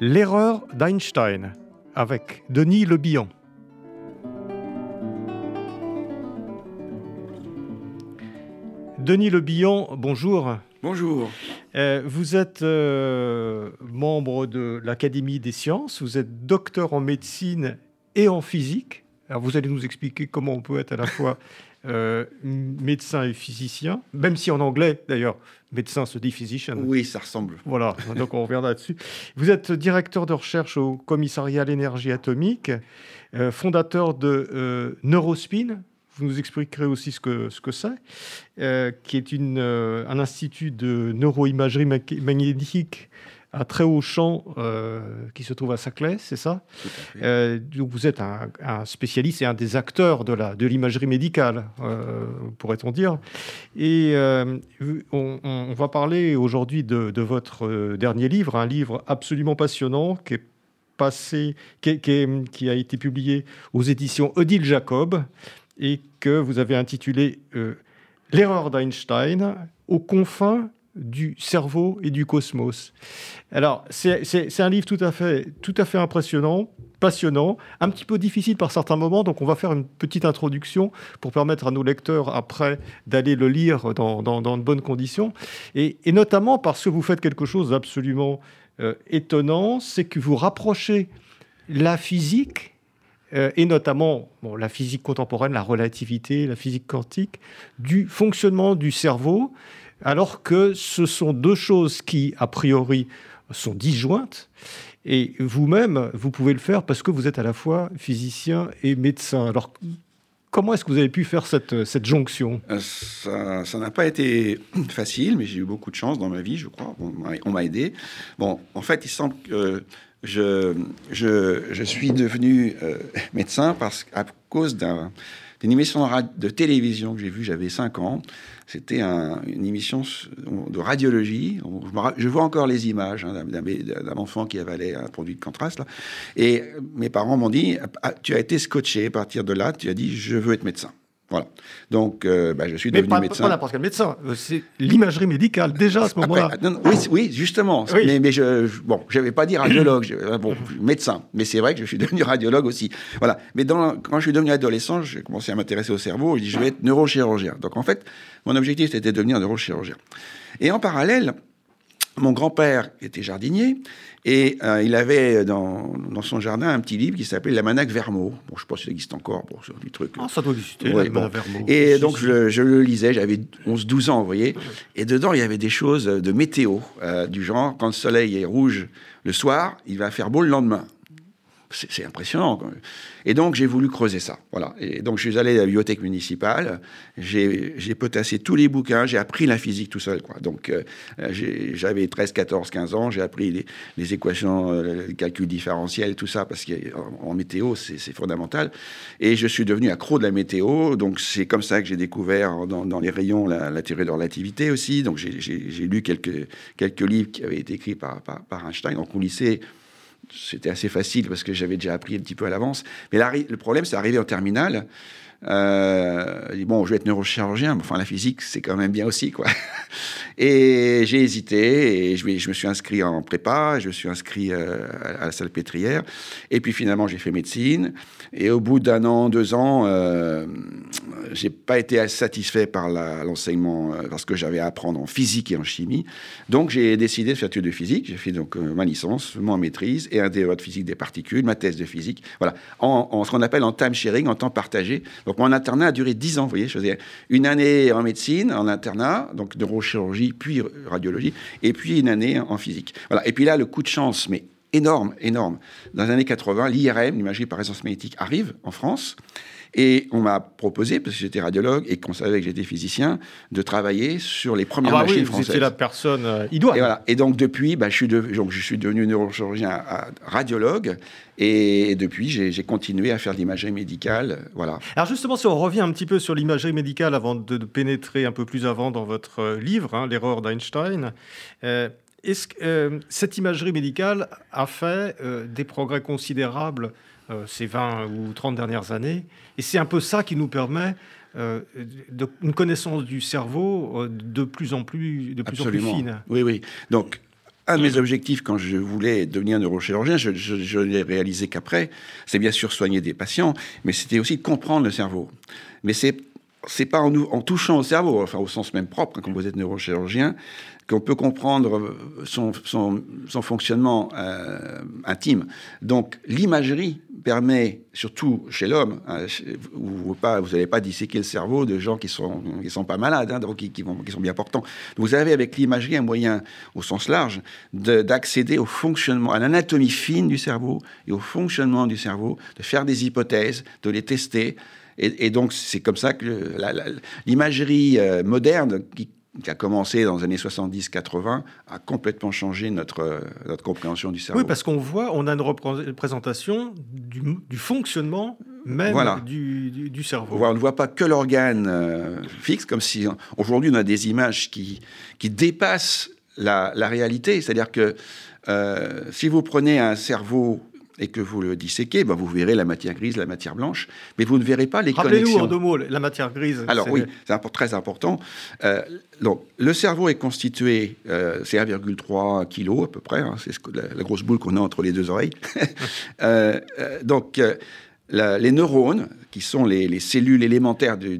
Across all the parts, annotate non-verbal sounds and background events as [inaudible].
l'erreur d'Einstein avec Denis Le Bihan. Denis Le Bihan, bonjour. Bonjour. Euh, vous êtes euh, membre de l'Académie des sciences, vous êtes docteur en médecine et en physique. Alors vous allez nous expliquer comment on peut être à la fois [laughs] euh, médecin et physicien, même si en anglais, d'ailleurs, médecin se dit physician. Oui, ça ressemble. Voilà, donc on reviendra dessus. Vous êtes directeur de recherche au commissariat à l'énergie atomique, euh, fondateur de euh, Neurospin. Vous nous expliquerez aussi ce que ce que c'est, qui est une, un institut de neuroimagerie magnétique un très haut champ euh, qui se trouve à Saclay, c'est ça? Euh, Donc vous êtes un, spécialiste et un des acteurs de de l'imagerie médicale, euh, pourrait-on dire. Et on, va parler aujourd'hui de, votre dernier livre, un livre absolument passionnant qui est passé, qui, qui a été publié aux éditions Odile Jacob et que vous avez intitulé L'erreur d'Einstein aux confins du cerveau et du cosmos. Alors, c'est un livre tout à, fait, tout à fait impressionnant, passionnant, un petit peu difficile par certains moments, donc on va faire une petite introduction pour permettre à nos lecteurs, après, d'aller le lire dans, de bonnes conditions, et, notamment parce que vous faites quelque chose d'absolument euh, étonnant, c'est que vous rapprochez la physique euh, et notamment la physique contemporaine, la relativité, la physique quantique, du fonctionnement du cerveau alors que ce sont deux choses qui, a priori, sont disjointes. Et vous-même, vous pouvez le faire parce que vous êtes à la fois physicien et médecin. Alors, comment est-ce que vous avez pu faire cette, jonction? Euh, Ça n'a pas été [clears throat] facile, mais j'ai eu beaucoup de chance dans ma vie, je crois. on m'a aidé. Bon, en fait, il semble que je, suis devenu euh, [laughs] médecin parce, à cause d'une émission de télévision que j'ai vue, j'avais 5 ans. C'était une émission de radiologie. Je vois encore les images hein, d'un enfant qui avalait un produit de contraste. Et mes parents m'ont dit, ah, tu as été scotché à partir de là, tu as dit, je veux être médecin. Voilà. Donc, euh, bah, je suis devenu médecin. Pas n'importe quel médecin. Euh, c'est l'imagerie médicale déjà à ce moment-là. Oui, oui, justement. Mais, mais, je, bon, je vais pas dire radiologue. Euh, bon, médecin. Mais c'est vrai que je suis [laughs] devenu radiologue aussi. Voilà. Mais dans, quand je suis devenu adolescent, j'ai commencé à m'intéresser au cerveau. Je dis, je vais être neurochirurgien. Donc, en fait, mon objectif c'était de devenir neurochirurgien. Et en parallèle, mon grand-père était jardinier et euh, il avait dans, dans, son jardin un petit livre qui s'appelait L'Amanac Vermeau. Bon, je ne sais pas si ça existe encore, bon, c'est du truc. Ah, ça doit exister, Vermeau. Et donc, Je, je, le lisais, j'avais 11-12 ans, vous voyez. Et dedans, il y avait des choses de météo, euh, du genre, quand le soleil est rouge le soir, il va faire beau le lendemain c'est impressionnant. Et donc, j'ai voulu creuser ça. Voilà. Et donc, je suis allé à la bibliothèque municipale, j'ai potassé tous les bouquins, j'ai appris la physique tout seul. Donc, euh, j'avais 13, 14, 15 ans, j'ai appris les, équations, euh, les calculs différentiels, tout ça, parce qu'en météo, c'est fondamental. Et je suis devenu accro de la météo. Donc, c'est comme ça que j'ai découvert dans, les rayons la, théorie de relativité aussi. Donc, j'ai lu quelques, quelques livres qui avaient été écrits par, par, par Einstein. Donc, au lycée, c'était assez facile parce que j'avais déjà appris un petit peu à l'avance. Mais le problème, c'est arrivé en terminale. Euh, bon, je vais être neurochirurgien, mais enfin la physique, c'est quand même bien aussi, quoi. [laughs] Et j'ai hésité et je, je, me suis inscrit en prépa, je me suis inscrit euh, à la salle pétrière. Et puis finalement, j'ai fait médecine. Et au bout d'un an, deux ans, euh, j'ai pas été satisfait par l'enseignement, euh, parce que j'avais à apprendre en physique et en chimie. Donc j'ai décidé de faire études de physique. J'ai fait donc ma licence, mon maîtrise et un DEA de physique des particules, ma thèse de physique. Voilà, en, ce qu'on appelle en time sharing, en temps partagé. Mon internat a duré dix ans. Vous voyez, je faisais une année en médecine, en internat, donc neurochirurgie puis radiologie, et puis une année en physique. Voilà. Et puis là, le coup de chance, mais énorme, énorme. Dans les années 80, l'IRM, l'imagerie par résonance magnétique, arrive en France. Et on m'a proposé, parce que j'étais radiologue et qu'on savait que j'étais physicien, de travailler sur les premières ah bah machines oui, françaises. Vous la personne euh, idoine. Et, voilà. et donc depuis, bah, je, suis donc, je suis devenu neurochirurgien radiologue. Et depuis, j'ai continué à faire de l'imagerie médicale. Voilà. Alors justement, si on revient un petit peu sur l'imagerie médicale avant de, pénétrer un peu plus avant dans votre euh, livre, hein, L'erreur d'Einstein, euh, est-ce que euh, cette imagerie médicale a fait des progrès considérables euh, ces 20 ou 30 dernières années? Et c'est un peu ça qui nous permet euh, une connaissance du cerveau euh, de plus en plus, de plus, en plus fine. Oui, oui. Donc, un de mes objectifs quand je voulais devenir neurochirurgien, je, je, l'ai réalisé qu'après, c'est bien sûr soigner des patients, mais c'était aussi comprendre le cerveau. Mais c'est c'est pas en, en, touchant au cerveau, enfin au sens même propre, quand vous êtes neurochirurgien, qu'on peut comprendre son, fonctionnement euh, intime. Donc l'imagerie permet, surtout chez l'homme, hein, vous n'allez pas disséquer le cerveau de gens qui sont, qui sont pas malades, hein, donc qui, sont bien portants. Vous avez avec l'imagerie un moyen, au sens large, d'accéder au fonctionnement, à l'anatomie fine du cerveau et au fonctionnement du cerveau, de faire des hypothèses, de les tester. Et, donc c'est comme ça que l'imagerie euh, moderne qui qui a commencé dans les années 70-80, a complètement changé notre, euh, notre compréhension du cerveau. Oui, parce qu'on voit, on a une représentation du, du fonctionnement même du, du, cerveau. on ne voit pas que l'organe euh, fixe, comme si aujourd'hui on a des images qui, qui dépassent la, la réalité. C'est-à-dire que euh, si vous prenez un cerveau et que vous le disséquez, ben vous verrez la matière grise, la matière blanche, mais vous ne verrez pas les connexions. Rappelez-nous en deux mots la matière grise. Alors oui, c'est très important. Euh, donc, le cerveau est constitué, euh, c'est 1,3 kg à peu près, hein, c'est la, grosse boule qu'on a entre les deux oreilles. [laughs] Euh, donc, les neurones, qui sont les, cellules élémentaires du,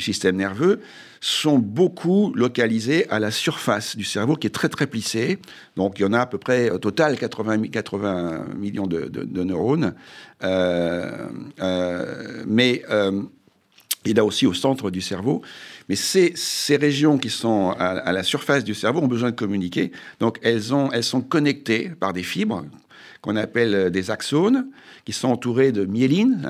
système nerveux, sont beaucoup localisés à la surface du cerveau, qui est très très plissé. Donc il y en a à peu près au total 80, 80 millions de, neurones. Euh, euh, mais il y a aussi au centre du cerveau. Mais ces, régions qui sont à, la surface du cerveau ont besoin de communiquer. Donc elles sont connectées par des fibres qu'on appelle des axones qui sont entourés de myéline,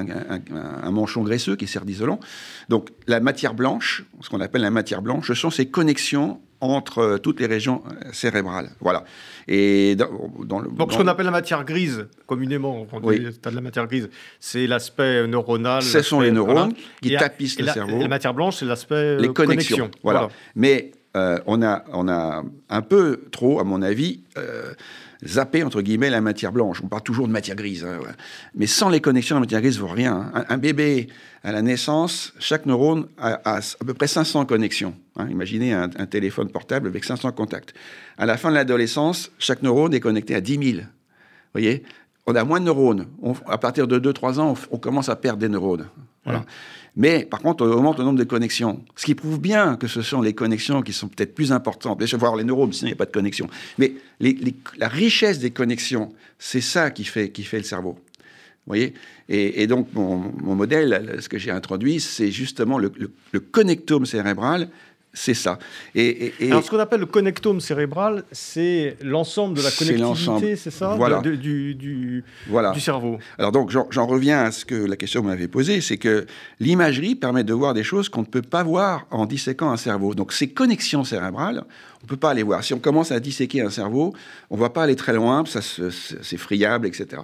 un, manchon graisseux qui sert d'isolant. Donc la matière blanche, ce qu'on appelle la matière blanche, ce sont ces connexions entre euh, toutes les régions euh, cérébrales. Voilà. Et dans, le, Donc ce qu'on appelle la matière grise, communément, on dit de la matière grise, c'est l'aspect neuronal. Ce sont les neurones qui tapissent le cerveau. La matière blanche, c'est l'aspect euh, les connexions. Voilà. Mais on, a, on a un peu trop, à mon avis, zapper, entre guillemets, la matière blanche. On parle toujours de matière grise. Hein, Mais sans les connexions, la matière grise ne vaut rien. Hein. Un, bébé, à la naissance, chaque neurone a, à peu près 500 connexions. Hein. Imaginez un, téléphone portable avec 500 contacts. À la fin de l'adolescence, chaque neurone est connecté à 10 000. Vous voyez? On a moins de neurones. à partir de 2-3 ans, on, commence à perdre des neurones. Mais par contre, on augmente le nombre de connexions. Ce qui prouve bien que ce sont les connexions qui sont peut-être plus importantes. Déjà, voir les neurones, sinon il n'y a pas de connexion. Mais la richesse des connexions, c'est ça qui fait, qui fait le cerveau. Vous voyez? Et, donc, mon, modèle, ce que j'ai introduit, c'est justement le, le, connectome cérébral c'est ça. Et, Alors, ce qu'on appelle le connectome cérébral, c'est l'ensemble de la connectivité, c'est ça voilà. du, du, voilà. du, cerveau. Alors, donc, j'en reviens à ce que la question m'avait posée, c'est que l'imagerie permet de voir des choses qu'on ne peut pas voir en disséquant un cerveau. Donc, ces connexions cérébrales, on ne peut pas les voir. Si on commence à disséquer un cerveau, on ne va pas aller très loin, ça c'est friable, etc.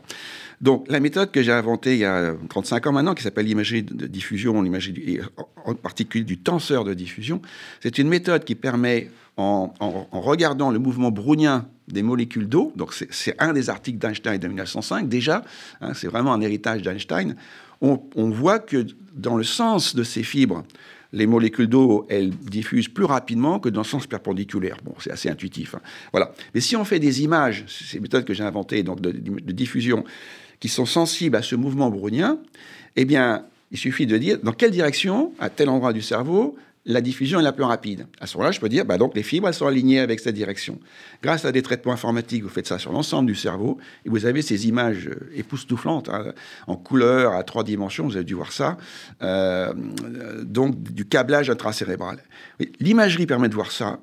Donc, la méthode que j'ai inventée il y a 35 ans maintenant, qui s'appelle l'imagerie de diffusion, l'imagerie en particulier du tenseur de diffusion, c'est une méthode qui permet, en, regardant le mouvement brownien des molécules d'eau, donc c'est un des articles d'Einstein de 1905 déjà, hein, c'est vraiment un héritage d'Einstein, on, voit que dans le sens de ces fibres, les molécules d'eau, elles diffusent plus rapidement que dans le sens perpendiculaire. Bon, c'est assez intuitif. Hein. Voilà. Mais si on fait des images, ces méthodes que j'ai inventées donc de, diffusion, qui sont sensibles à ce mouvement brownien, eh bien, il suffit de dire dans quelle direction, à tel endroit du cerveau, la diffusion est la plus rapide. À ce moment-là, je peux dire, bah donc les fibres, sont alignées avec cette direction. Grâce à des traitements informatiques, vous faites ça sur l'ensemble du cerveau, et vous avez ces images euh, époustouflantes, hein, en couleur, à trois dimensions, vous avez dû voir ça, euh, donc du câblage intracérébral. L'imagerie permet de voir ça,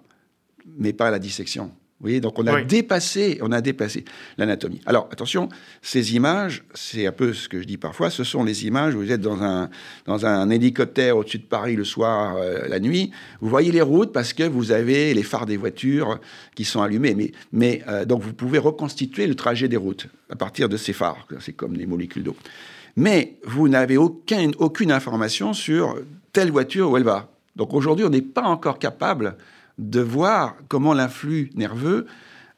mais pas la dissection. Vous voyez, donc on a dépassé, on a dépassé l'anatomie. Alors attention, ces images, c'est un peu ce que je dis parfois, ce sont les images où vous êtes dans un, dans un hélicoptère au-dessus de Paris le soir, euh, la nuit, vous voyez les routes parce que vous avez les phares des voitures qui sont allumés. Mais, mais euh, donc vous pouvez reconstituer le trajet des routes à partir de ces phares, c'est comme les molécules d'eau. Mais vous n'avez aucun, aucune information sur telle voiture où elle va. Donc aujourd'hui, on n'est pas encore capable de voir comment l'influx nerveux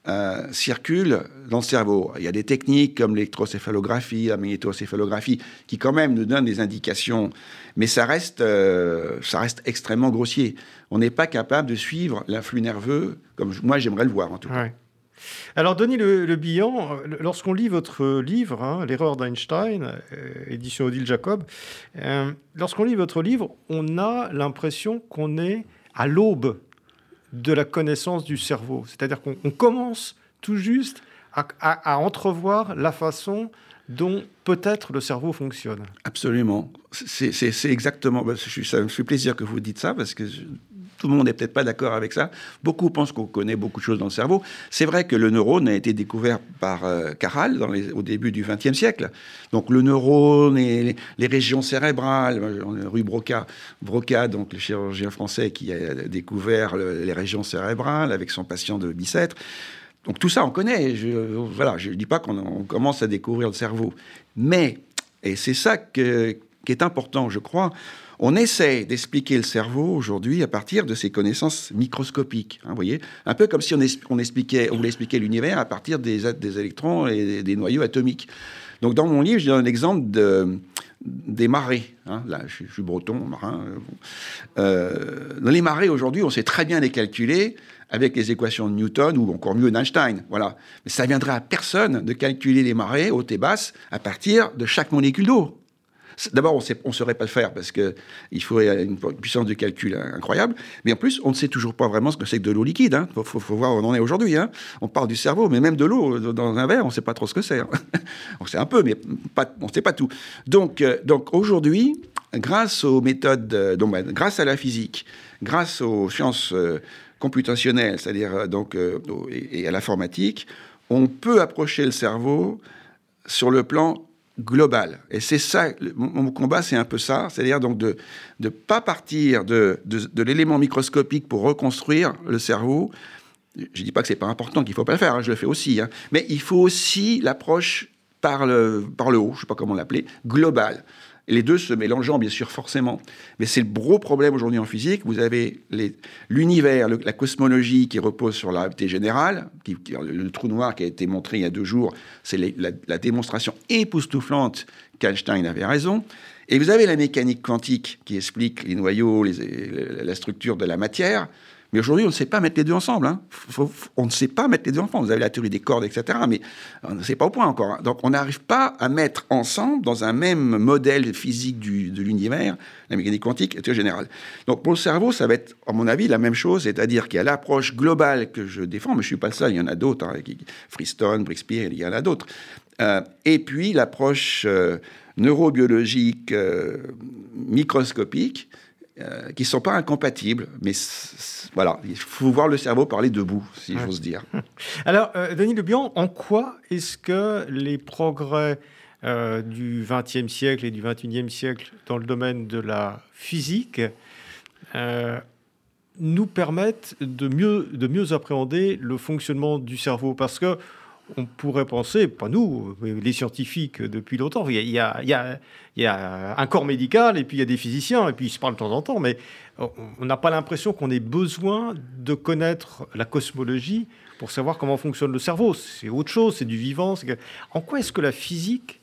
euh, circule dans le cerveau. Il y a des techniques comme l'électrocéphalographie, la magnétocéphalographie, qui quand même nous donnent des indications, mais ça reste, euh, ça reste extrêmement grossier. On n'est pas capable de suivre l'influx nerveux comme moi j'aimerais le voir en tout cas. Alors, Denis Le, lorsqu'on lit votre livre, hein, L'erreur d'Einstein, euh, édition Odile Jacob, lorsqu'on lit votre livre, on a l'impression qu'on est à l'aube de la connaissance du cerveau. C'est-à-dire qu'on commence tout juste à, entrevoir la façon dont peut-être le cerveau fonctionne. Absolument. C'est exactement. Bah, ça me fait plaisir que vous dites ça parce que tout le monde n'est peut-être pas d'accord avec ça. Beaucoup pensent qu'on connaît beaucoup de choses dans le cerveau. C'est vrai que le neurone a été découvert par euh, Caral au début du XXe siècle. Donc le neurone et les, régions cérébrales, rue Broca, Broca, donc le chirurgien français qui a découvert les régions cérébrales avec son patient de Bicêtre. Donc tout ça, on connaît. Je, voilà, je ne dis pas qu'on commence à découvrir le cerveau. Mais, et c'est ça qui est important, je crois, on essaie d'expliquer le cerveau aujourd'hui à partir de ses connaissances microscopiques. Hein, voyez Un peu comme si on, expliquait, on voulait expliquer l'univers à partir des, des électrons et des, noyaux atomiques. Donc dans mon livre, je donne un exemple de, des marées. Hein. Là, je, suis breton, marin. Euh, dans les marées, aujourd'hui, on sait très bien les calculer avec les équations de Newton ou encore mieux d'Einstein. Voilà. Mais ça viendrait à personne de calculer les marées hautes et basses à partir de chaque molécule d'eau. D'abord, on ne saurait pas le faire parce qu'il faudrait une puissance de calcul incroyable. Mais en plus, on ne sait toujours pas vraiment ce que c'est que de l'eau liquide. Il hein. faut, voir où on en est aujourd'hui. Hein. On parle du cerveau, mais même de l'eau dans un verre, on ne sait pas trop ce que c'est. Hein. [laughs] on sait un peu, mais on ne sait pas tout. Donc, euh, donc aujourd'hui, grâce aux méthodes, euh, bah, grâce à la physique, grâce aux sciences euh, computationnelles, c'est-à-dire donc et à l'informatique, on peut approcher le cerveau sur le plan global. Et c'est ça, mon combat, c'est un peu ça, c'est-à-dire donc de ne pas partir de, de, l'élément microscopique pour reconstruire le cerveau. Je ne dis pas que c'est pas important, qu'il ne faut pas le faire, hein, je le fais aussi, hein. mais il faut aussi l'approche par le, par le haut, je ne sais pas comment l'appeler, globale les deux se mélangeant, bien sûr, forcément. Mais c'est le gros problème aujourd'hui en physique. Vous avez l'univers, la cosmologie qui repose sur la réalité générale, le, trou noir qui a été montré il y a deux jours, c'est la, démonstration époustouflante qu'Einstein avait raison. Et vous avez la mécanique quantique qui explique les noyaux, la structure de la matière. Mais aujourd'hui, on ne sait pas mettre les deux ensemble. Hein. on ne sait pas mettre les deux ensemble. Vous avez la théorie des cordes, etc. Mais on ne sait pas au point encore. Hein. Donc, on n'arrive pas à mettre ensemble, dans un même modèle physique de l'univers, la mécanique quantique et la théorie générale. Donc, pour le cerveau, ça va être, à mon avis, la même chose. C'est-à-dire qu'il y a l'approche globale que je défends, mais je ne suis pas le seul. Il y en a d'autres. Hein, Freestone, Brixpeer, il y en a d'autres. Euh, et puis, l'approche euh, neurobiologique euh, microscopique euh, qui ne sont pas incompatibles. Mais voilà, il faut voir le cerveau parler debout, si j'ose dire. [laughs] Alors, euh, Denis Lebian, en quoi est-ce que les progrès euh, du XXe siècle et du XXIe siècle dans le domaine de la physique nous permettent de mieux, de mieux appréhender le fonctionnement du cerveau? Parce que on pourrait penser, pas nous, les scientifiques depuis longtemps, il y, a, un corps médical et puis il y a des physiciens et puis ils se parlent de temps en temps, mais on n'a pas l'impression qu'on ait besoin de connaître la cosmologie pour savoir comment fonctionne le cerveau. C'est autre chose, c'est du vivant. En quoi est-ce que la physique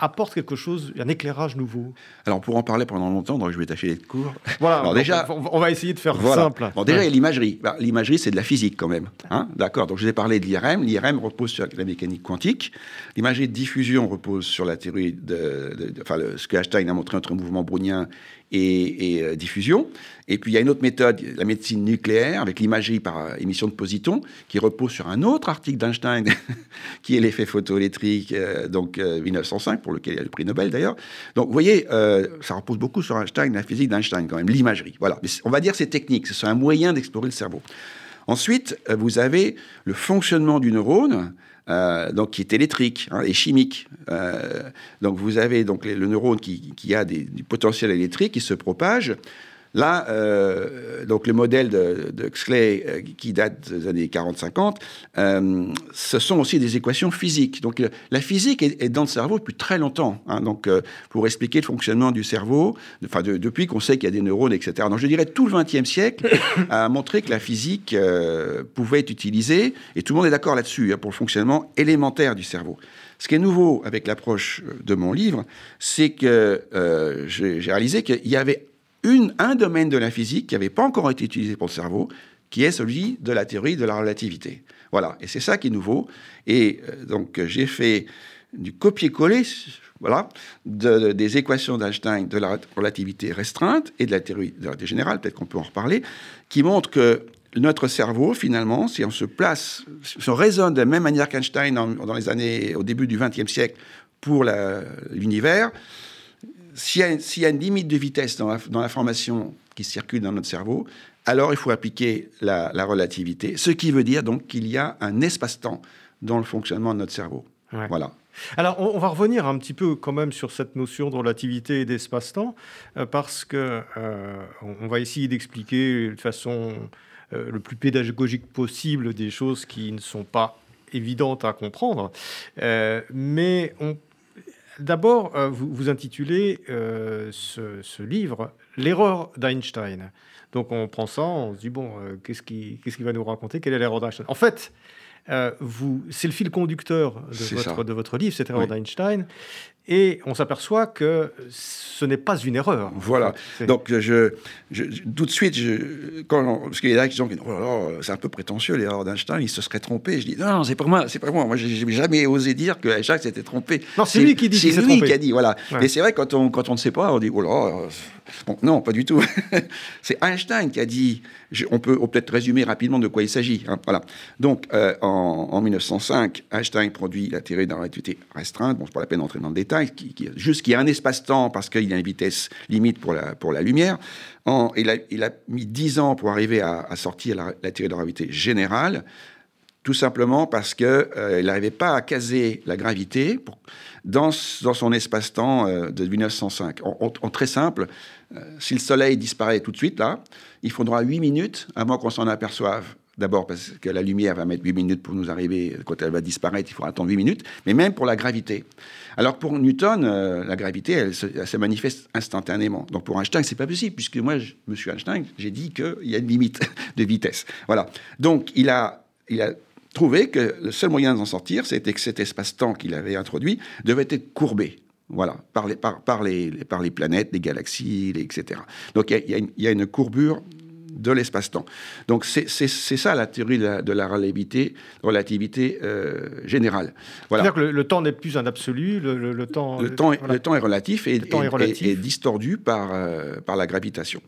apporte quelque chose, un éclairage nouveau Alors, pour en parler pendant longtemps, donc je vais tâcher d'être court. Voilà, Alors, déjà, on, va essayer de faire simple. Bon, déjà, il y a l'imagerie. Bah, l'imagerie, c'est de la physique quand même. Hein D'accord, donc je vous ai parlé de l'IRM. L'IRM repose sur la mécanique quantique. L'imagerie de diffusion repose sur la théorie de, enfin, ce que Einstein a montré entre mouvement brownien et, euh, diffusion. Et puis il y a une autre méthode, la médecine nucléaire, avec l'imagerie par euh, émission de positons, qui repose sur un autre article d'Einstein, [laughs] qui est l'effet photoélectrique, euh, donc 1905, pour lequel il y a le prix Nobel d'ailleurs. Donc vous voyez, ça repose beaucoup sur Einstein, la physique d'Einstein quand même, l'imagerie. Voilà. Mais on va dire c'est technique, c'est un moyen d'explorer le cerveau. Ensuite, vous avez le fonctionnement du neurone, donc qui est électrique hein, et chimique. donc vous avez donc le neurone qui, a du potentiel électrique qui se propage. Là, euh, donc le modèle de, de Xley, euh, qui date des années 40-50, euh, ce sont aussi des équations physiques. Donc la physique est, dans le cerveau depuis très longtemps. Hein. donc pour expliquer le fonctionnement du cerveau, enfin depuis qu'on sait qu'il y a des neurones, etc. Donc je dirais tout le XXe siècle [coughs] a montré que la physique pouvait être utilisée, et tout le monde est d'accord là-dessus, hein, pour le fonctionnement élémentaire du cerveau. Ce qui est nouveau avec l'approche de mon livre, c'est que j'ai réalisé qu'il y avait un domaine de la physique qui n'avait pas encore été utilisé pour le cerveau, qui est celui de la théorie de la relativité. Voilà, et c'est ça qui est nouveau. Et euh, donc j'ai fait du copier-coller, voilà, des équations d'Einstein de la relativité restreinte et de la théorie de la relativité générale, peut-être qu'on peut en reparler, qui montrent que notre cerveau, finalement, si on se place, si on raisonne de la même manière qu'Einstein dans, les années, au début du XXe siècle pour l'univers, s'il y, a une limite de vitesse dans l'information qui circule dans notre cerveau, alors il faut appliquer la, relativité, ce qui veut dire donc qu'il y a un espace-temps dans le fonctionnement de notre cerveau. Voilà. Alors, on, va revenir un petit peu quand même sur cette notion de relativité et d'espace-temps, euh, parce que euh, on va essayer d'expliquer de façon euh, le plus pédagogique possible des choses qui ne sont pas évidentes à comprendre, mais on D'abord, euh, vous, intitulez euh, ce, livre L'erreur d'Einstein. Donc on prend ça, on se dit, bon, euh, qu'est-ce qu'il va nous raconter? Quelle est l'erreur d'Einstein? En fait, c'est le fil conducteur de, votre, de votre, livre, cette erreur d'Einstein. Et on s'aperçoit que ce n'est pas une erreur. Voilà. Donc, je, tout de suite, je, quand, parce qu'il y a des gens qui disent oh c'est un peu prétentieux l'erreur d'Einstein, il se serait trompé. Je dis non, c'est pas moi, c'est pas moi. Moi, j'ai jamais osé dire que Einstein s'était trompé. Non, c'est lui qui dit. C'est lui qui a dit, voilà. Mais c'est vrai quand on quand on ne sait pas, on dit oh là, bon, non, pas du tout. [laughs] c'est Einstein qui a dit. on peut peut-être résumer rapidement de quoi il s'agit. Hein, voilà. Donc, euh, en, en, 1905, Einstein produit la théorie de la relativité restreinte. Bon, c'est pas la peine d'entrer dans le détail qui, juste qu'il y a un espace-temps parce qu'il y a une vitesse limite pour la, lumière. En, il, a, mis dix ans pour arriver à, sortir la, théorie de la gravité générale, tout simplement parce qu'il euh, n'arrivait pas à caser la gravité dans, son espace-temps euh, de 1905. En, très simple, euh, si le Soleil disparaît tout de suite, là, il faudra 8 minutes avant qu'on s'en aperçoive. D'abord parce que la lumière va mettre 8 minutes pour nous arriver. Quand elle va disparaître, il faudra attendre 8 minutes. Mais même pour la gravité. Alors pour Newton, euh, la gravité, elle se, manifeste instantanément. Donc pour Einstein, c'est pas possible, puisque moi, je, Monsieur Einstein, j'ai dit qu'il y a une limite [laughs] de vitesse. Voilà. Donc il a, il a trouvé que le seul moyen d'en sortir, c'était que cet espace-temps qu'il avait introduit devait être courbé. Voilà, par les, par, les, par les planètes, les galaxies, etc. Donc il y, a une courbure de l'espace-temps. Donc c'est ça la théorie de la, relativité, relativité euh, générale. Voilà. C'est-à-dire que le, temps n'est plus un absolu, le, temps... Le, temps, le temps est relatif et, est, distordu par, euh, par la gravitation.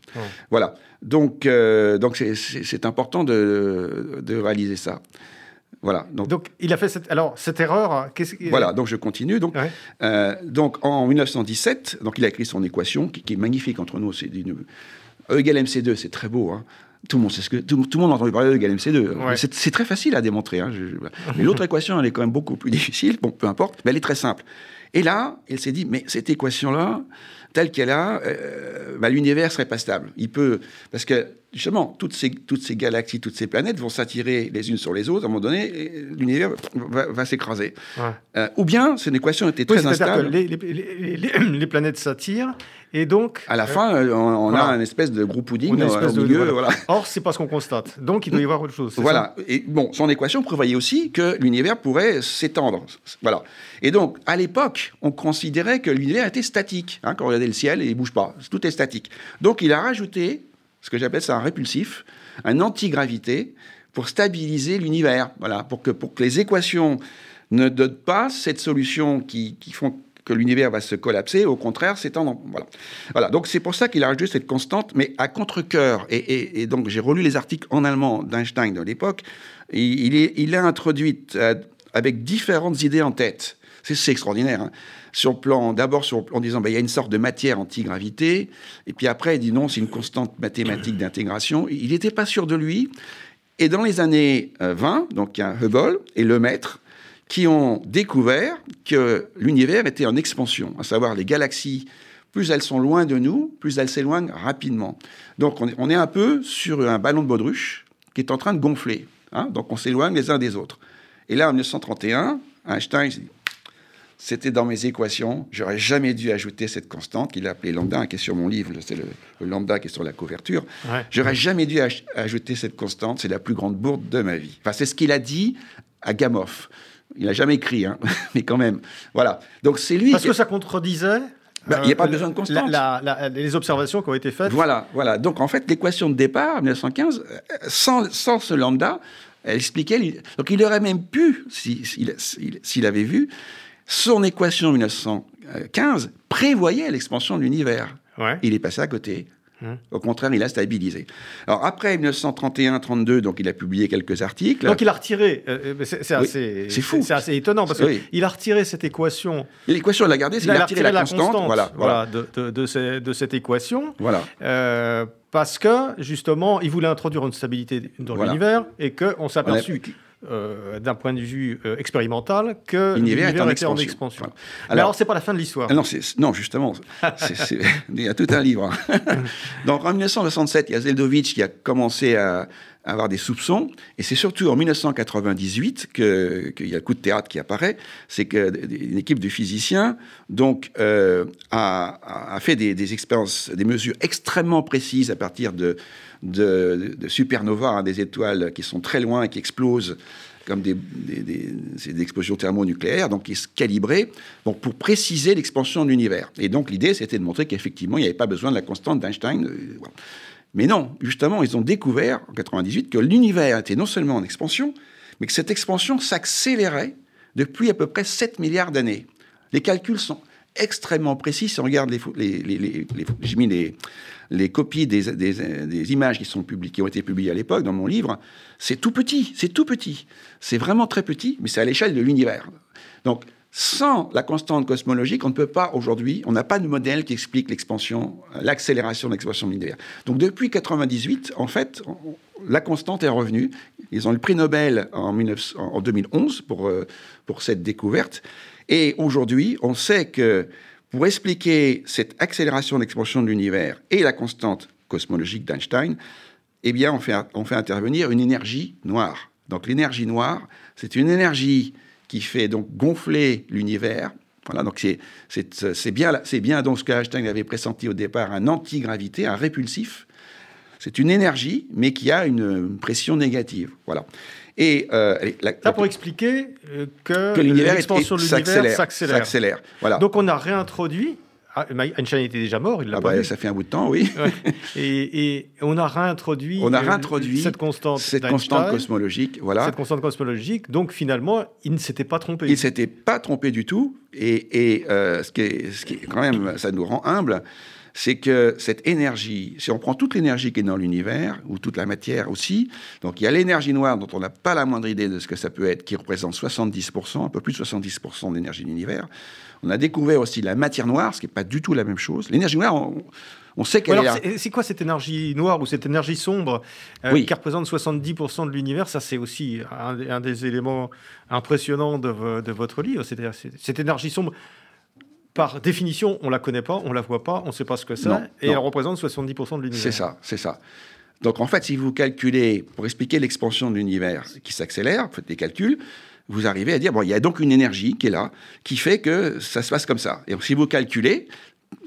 Voilà. Donc euh, donc c'est important de, de réaliser ça. Voilà. Donc, il a fait cette, alors cette erreur. Voilà. Donc je continue. Donc, donc en 1917, donc il a écrit son équation qui, qui est magnifique entre nous. C'est une E égale MC2, c'est très beau. Hein. Tout le monde sait ce que tout, le monde a entendu parler de E égale MC2. C'est très facile à démontrer. Hein. mais l'autre équation, elle est quand même beaucoup plus [laughs] difficile. Bon, peu importe, mais elle est très simple. Et là, il s'est dit, mais cette équation-là, telle qu'elle a, euh, bah, l'univers serait pas stable. Il peut, parce que justement, toutes ces, toutes ces galaxies, toutes ces planètes vont s'attirer les unes sur les autres. À un moment donné, l'univers va, s'écraser. Euh, ou bien, cette équation était très instable. Que les, les, les, planètes s'attirent et donc, à la fin, euh, on, a un espèce de groupe pudding au milieu. Voilà. Or, c'est pas ce qu'on constate. Donc, il doit y avoir autre chose. Voilà. et bon, son équation prévoyait aussi que l'univers pourrait s'étendre. Voilà. Et donc, à l'époque, on considérait que l'univers était statique. Hein, quand on regardait le ciel, il bouge pas. Tout est statique. Donc, il a rajouté ce que j'appelle ça un répulsif, un antigravité pour stabiliser l'univers. Voilà. Pour que, pour que les équations ne donnent pas cette solution qui, qui font que l'univers va se collapser, au contraire s'étendre. Voilà. voilà. Donc c'est pour ça qu'il a rajouté cette constante, mais à contre-coeur. Et, donc j'ai relu les articles en allemand d'Einstein de l'époque. Il, il a introduite euh, avec différentes idées en tête. C'est extraordinaire. Hein. Sur plan, d'abord en disant, bah, il y a une sorte de matière antigravité, et puis après, il dit non, c'est une constante mathématique d'intégration. Il n'était pas sûr de lui. Et dans les années 20, euh, donc il y a Hubble et Lemaitre qui ont découvert que l'univers était en expansion, à savoir les galaxies, plus elles sont loin de nous, plus elles s'éloignent rapidement. Donc on est, un peu sur un ballon de baudruche qui est en train de gonfler. Hein. donc on s'éloigne les uns des autres. Et là, en 1931, Einstein c'était dans mes équations. J'aurais jamais dû ajouter cette constante qu'il a appelée lambda, qui est sur mon livre. C'est le, lambda qui est sur la couverture. J'aurais jamais dû ajouter cette constante. C'est la plus grande bourde de ma vie. Enfin, c'est ce qu'il a dit à Gamow. Il n'a jamais écrit, hein, [laughs] mais quand même. Voilà. Donc c'est lui. Parce que ça contredisait. Ben, il n'y a pas euh, besoin de constante. les observations qui ont été faites. Voilà, voilà. Donc en fait, l'équation de départ, en 1915, euh, sans, sans ce lambda, elle expliquait. Donc il aurait même pu, s'il avait vu, son équation 1915 prévoyait l'expansion de l'univers. Il est passé à côté. Hum. Au contraire, il a stabilisé. Alors après 1931-32, donc il a publié quelques articles. Donc il a retiré. Euh, euh, c'est assez, fou. C'est assez étonnant parce qu'il a retiré cette équation. L'équation, il l'a gardée, c'est il, a retiré, la, constante, voilà, voilà. De, cette équation. Voilà. Euh, parce que justement, il voulait introduire une stabilité dans l'univers et qu'on s'est aperçu euh, d'un point de vue euh, expérimental que l'univers était en expansion. En expansion. Alors, c'est pas la fin de l'histoire. Ah non, non, justement, [laughs] il y a tout un livre. [laughs] Donc, en 1967, il y a Zeldovich qui a commencé à, avoir des soupçons, et c'est surtout en 1998 qu'il y a le coup de théâtre qui apparaît, c'est qu'une équipe de physiciens donc euh, a, a, fait des, des expériences, des mesures extrêmement précises à partir de de, de supernovas, hein, des étoiles qui sont très loin et qui explosent comme des, explosions thermonucléaires, donc qui se calibraient pour préciser l'expansion de l'univers. Et donc l'idée, c'était de montrer qu'effectivement, il n'y avait pas besoin de la constante d'Einstein. Euh, mais non, justement, ils ont découvert en 98 que l'univers était non seulement en expansion, mais que cette expansion s'accélérait depuis à peu près 7 milliards d'années. Les calculs sont extrêmement précis. Si on regarde les, les, j'ai mis les, les copies des, images qui ont été publiées à l'époque dans mon livre, c'est tout petit, c'est tout petit. C'est vraiment très petit, mais c'est à l'échelle de l'univers. Donc, sans la constante cosmologique, on ne peut pas aujourd'hui, on n'a pas de modèle qui explique l'expansion, l'accélération de l'expansion de l'univers. Donc depuis 98, en fait, la constante est revenue. Ils ont le prix Nobel en, 2011 pour, euh, pour cette découverte. Et aujourd'hui, on sait que pour expliquer cette accélération d'expansion de l'univers et la constante cosmologique d'Einstein, eh bien, on fait, on fait intervenir une énergie noire. Donc l'énergie noire, c'est une énergie qui fait donc gonfler l'univers. Voilà, donc c'est bien, bien donc ce qu'Einstein avait pressenti au départ, un antigravité, un répulsif. C'est une énergie, mais qui a une pression négative. Voilà. Et euh, ça pour expliquer euh, que, l'expansion de l'univers s'accélère. Voilà. Donc on a réintroduit. Ah, Einstein était déjà mort, il l'a ah bah, Ça fait un bout de temps, oui. et, on a réintroduit, on a réintroduit cette constante, cette constante cosmologique, voilà. Cette constante cosmologique. Donc finalement, il ne s'était pas trompé. Il ne s'était pas trompé du tout. Et, euh, ce, qui est, ce qui est quand même, ça nous rend humble, c'est que cette énergie, si on prend toute l'énergie qui est dans l'univers, ou toute la matière aussi, donc il y a l'énergie noire dont on n'a pas la moindre idée de ce que ça peut être, qui représente 70%, un peu plus de 70% de l'énergie de l'univers. On a découvert aussi la matière noire, ce qui n'est pas du tout la même chose. L'énergie noire, on, sait qu'elle est... C'est quoi cette énergie noire ou cette énergie sombre euh, qui représente 70% de l'univers? Ça, c'est aussi un, des éléments impressionnants de, de votre livre. C'est-à-dire cette énergie sombre par définition, on la connaît pas, on la voit pas, on ne sait pas ce que c'est, et elle représente 70% de l'univers. C'est ça, c'est ça. Donc en fait, si vous calculez, pour expliquer l'expansion de l'univers qui s'accélère, vous faites des calculs, vous arrivez à dire, bon, il y a donc une énergie qui est là, qui fait que ça se passe comme ça. Et si vous calculez,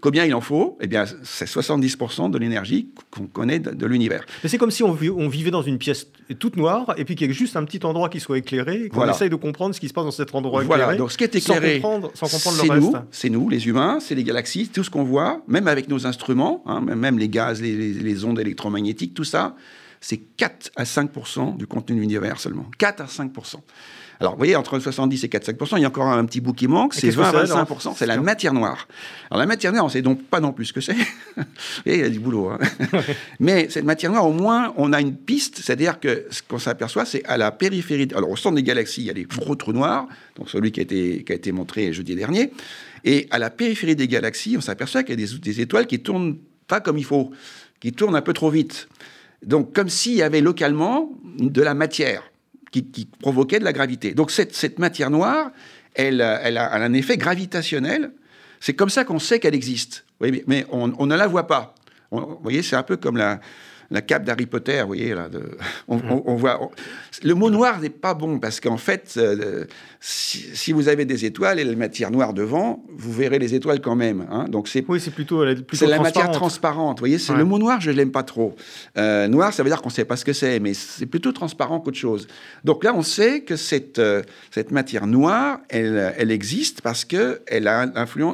Combien il en faut Eh bien, c'est 70% de l'énergie qu'on connaît de, l'univers. Mais c'est comme si on, vivait dans une pièce toute noire et puis qu'il y ait juste un petit endroit qui soit éclairé et qu'on essaye de comprendre ce qui se passe dans cet endroit voilà. éclairé. Donc, ce qui est éclairé, sans comprendre, le reste. C'est nous, les humains, c'est les galaxies, tout ce qu'on voit, même avec nos instruments, hein, même les gaz, les, ondes électromagnétiques, tout ça, c'est 4 à 5% du contenu de l'univers seulement. 4 à 5%. Alors, vous voyez, entre 70 et 4-5%, il y a encore un petit bout qui manque, c'est 20-25%, c'est la matière noire. Alors, la matière noire, on ne sait donc pas non plus ce que c'est. [laughs] il y a du boulot. Hein. Mais cette matière noire, au moins, on a une piste, c'est-à-dire que ce qu'on s'aperçoit, c'est à la périphérie. Alors, au centre des galaxies, il y a des gros trous noirs, donc celui qui a été, qui a été montré jeudi dernier. Et à la périphérie des galaxies, on s'aperçoit qu'il y a des, des étoiles qui tournent pas comme il faut, qui tournent un peu trop vite. Donc, comme s'il y avait localement de la matière qui, provoquait de la gravité. Donc cette, matière noire, elle, elle, a, un effet gravitationnel. C'est comme ça qu'on sait qu'elle existe. mais on, on, ne la voit pas. vous voyez, c'est un peu comme la, la cape d'Harry Potter, vous voyez, là, de, on, voit. Le mot noir n'est pas bon parce qu'en fait, euh, si, vous avez des étoiles et la matière noire devant, vous verrez les étoiles quand même. Hein. donc c'est oui, c'est plutôt, c'est la matière transparente. Vous voyez, c'est le mot noir, je l'aime pas trop. Euh, noir, ça veut dire qu'on ne sait pas ce que c'est, mais c'est plutôt transparent qu'autre chose. Donc là, on sait que cette euh, cette matière noire, elle, elle existe parce que elle a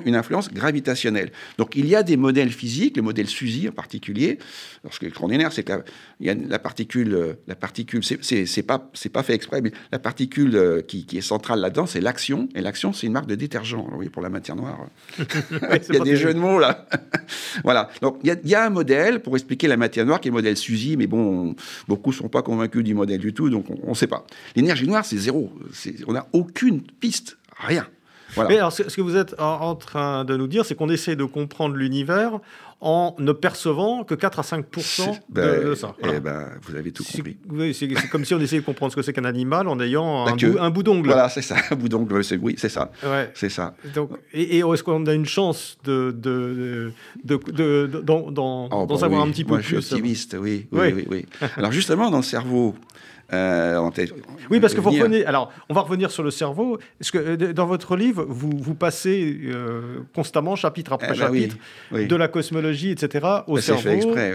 une influence gravitationnelle. Donc il y a des modèles physiques, le modèle SUSY en particulier. Parce que c'est que y a la particule, la particule, c'est pas, c'est pas fait exprès, mais la particule euh, qui, est centrale là-dedans, c'est l'action. Et l'action, c'est une marque de détergent. Oui, pour la matière noire. [laughs] il y a des jeux de mots là. [laughs] voilà. Donc il y, a, un modèle pour expliquer la matière noire qui est le modèle SUSY, mais bon, beaucoup sont pas convaincus du modèle du tout, donc on ne sait pas. L'énergie noire, c'est zéro. On n'a aucune piste, rien. Mais alors, ce que vous êtes en train de nous dire, c'est qu'on essaie de comprendre l'univers en ne percevant que 4 à 5 ben, de, ça. Eh ben, vous avez tout compris. C'est comme si on essayait de comprendre ce que c'est qu'un animal en ayant un, bout, un bout d'ongle. Voilà, c'est ça, un bout d'ongle, oui, c'est ça. C'est ça. Donc, et, est-ce qu'on a une chance de, de, de, d'en oh, bah savoir un petit peu plus Je suis optimiste, oui. oui, oui, oui. Alors justement, dans le cerveau, euh, oui, parce que vous revenez. Alors, on va revenir sur le cerveau. Est-ce que euh, dans votre livre, vous, vous passez euh, constamment, chapitre après eh ben chapitre, de la cosmologie, etc., au ben, cerveau. Exprès,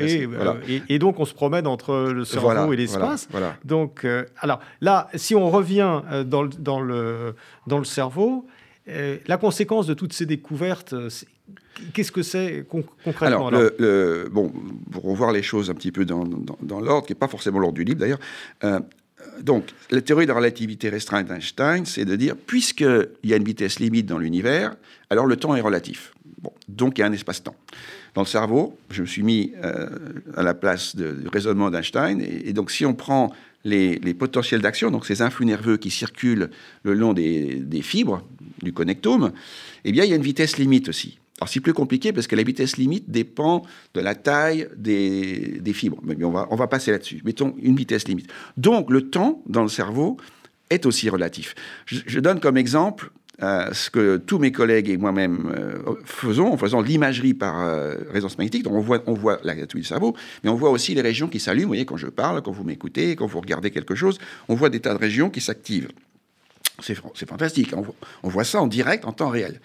et, et, donc, on se promène entre le cerveau et l'espace. Donc, alors là, si on revient dans, dans, le, dans le cerveau, la conséquence de toutes ces découvertes, Qu'est-ce que c'est concrètement alors, bon, pour revoir les choses un petit peu dans, dans, l'ordre, qui n'est pas forcément l'ordre du livre d'ailleurs. Euh, donc, la théorie de la relativité restreinte d'Einstein, c'est de dire, puisqu'il y a une vitesse limite dans l'univers, alors le temps est relatif. Bon, donc il y a un espace-temps. Dans le cerveau, je me suis mis euh, à la place du raisonnement d'Einstein, et, donc si on prend les, potentiels d'action, donc ces influx nerveux qui circulent le long des, fibres du connectome, eh bien il y a une vitesse limite aussi. Alors c'est plus compliqué parce que la vitesse limite dépend de la taille des, fibres. Mais on va passer là-dessus. Mettons une vitesse limite. Donc le temps dans le cerveau est aussi relatif. Je, donne comme exemple euh, ce que tous mes collègues et moi-même euh, faisons en faisant l'imagerie par euh, résonance magnétique. Donc on voit, on voit la du cerveau, mais on voit aussi les régions qui s'allument. Vous voyez, quand je parle, quand vous m'écoutez, quand vous regardez quelque chose, on voit des tas de régions qui s'activent. C'est fantastique. on voit ça en direct, en temps réel.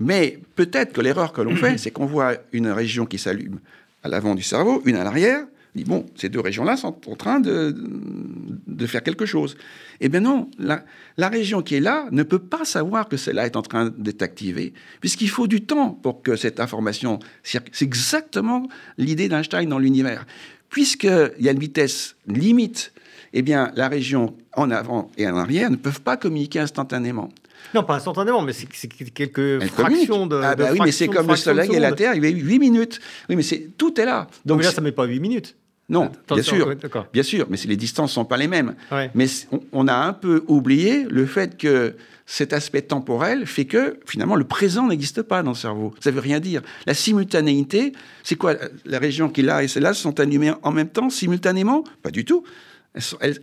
Mais peut-être que l'erreur que l'on [clears throat] fait, c'est qu'on voit une région qui s'allume à l'avant du cerveau, une à l'arrière. Dit bon, ces deux régions-là sont en train de, de, faire quelque chose. Eh bien non, la, la, région qui est là ne peut pas savoir que celle-là est en train d'être activée, puisqu'il faut du temps pour que cette information circule. C'est exactement l'idée d'Einstein dans l'univers. Puisqu'il y a une vitesse limite, eh bien la région en avant et en arrière ne peuvent pas communiquer instantanément. Non, pas instantanément, mais c'est quelques fractions de. Ah, bah oui, mais c'est comme le Soleil et la Terre, il y a 8 minutes. Oui, mais tout est là. Donc mais là, ça ne met pas 8 minutes. Non, bien sûr, bien sûr, mais les distances ne sont pas les mêmes. Mais on, a un peu oublié le fait que cet aspect temporel fait que finalement le présent n'existe pas dans le cerveau. Ça ne veut rien dire. La simultanéité, c'est quoi La région qui est là et celle-là sont allumées en même temps, simultanément? Pas du tout.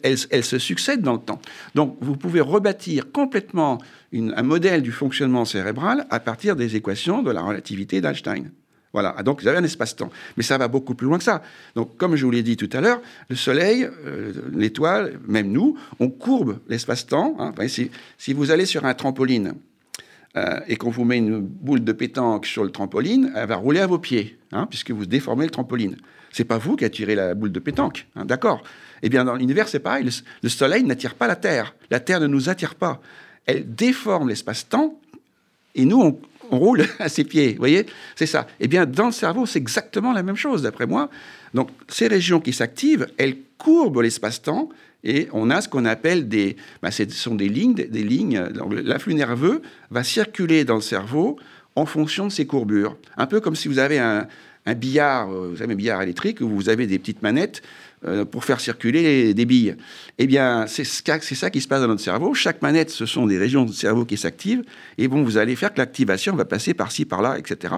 Elles, se succèdent dans le temps. Donc vous pouvez rebâtir complètement un modèle du fonctionnement cérébral à partir des équations de la relativité d'Einstein. Voilà, donc vous avez un espace-temps. Mais ça va beaucoup plus loin que ça. Donc, comme je vous l'ai dit tout à l'heure, le Soleil, euh, l'étoile, même nous, on courbe l'espace-temps. Hein. si, vous allez sur un trampoline euh, et qu'on vous met une boule de pétanque sur le trampoline, elle va rouler à vos pieds, hein, puisque vous déformez le trampoline. C'est pas vous qui attirez la boule de pétanque, hein, d'accord Eh bien, dans l'univers, c'est pareil. le Soleil n'attire pas la Terre. La Terre ne nous attire pas elle déforme l'espace-temps, et nous, on, roule [laughs] à ses pieds. Vous voyez? C'est ça. Eh bien, dans le cerveau, c'est exactement la même chose, d'après moi. Donc, ces régions qui s'activent, elles courbent l'espace-temps, et on a ce qu'on appelle des... Ben, ce sont des lignes. Des, lignes L'influx nerveux va circuler dans le cerveau en fonction de ces courbures. Un peu comme si vous avez un, un billard, vous savez, un billard électrique, où vous avez des petites manettes pour faire circuler des billes. Eh bien, c'est ça qui se passe dans notre cerveau. Chaque manette, ce sont des régions du cerveau qui s'activent, et bon, vous allez faire que l'activation va passer par-ci, par-là, etc.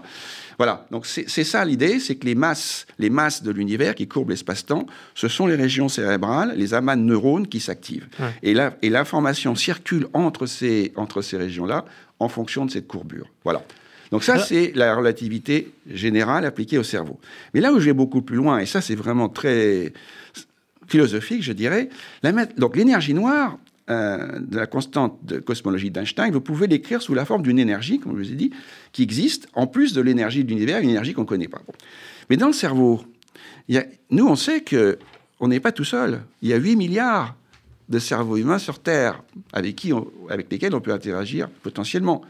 Voilà, donc c'est ça l'idée, c'est que les masses, les masses de l'univers qui courbent l'espace-temps, ce sont les régions cérébrales, les amas de neurones qui s'activent. Et l'information circule entre ces, entre ces régions-là en fonction de cette courbure. Voilà. Donc ça, c'est la relativité générale appliquée au cerveau. Mais là où je vais beaucoup plus loin, et ça c'est vraiment très philosophique, je dirais, la, donc l'énergie noire, euh, de la constante de cosmologie d'Einstein, vous pouvez l'écrire sous la forme d'une énergie, comme je vous ai dit, qui existe, en plus de l'énergie de l'univers, une énergie qu'on ne connaît pas. Mais dans le cerveau, nous, on sait que on n'est pas tout seul. Il y a 8 milliards de cerveaux humains sur Terre avec, qui avec lesquels on peut interagir potentiellement.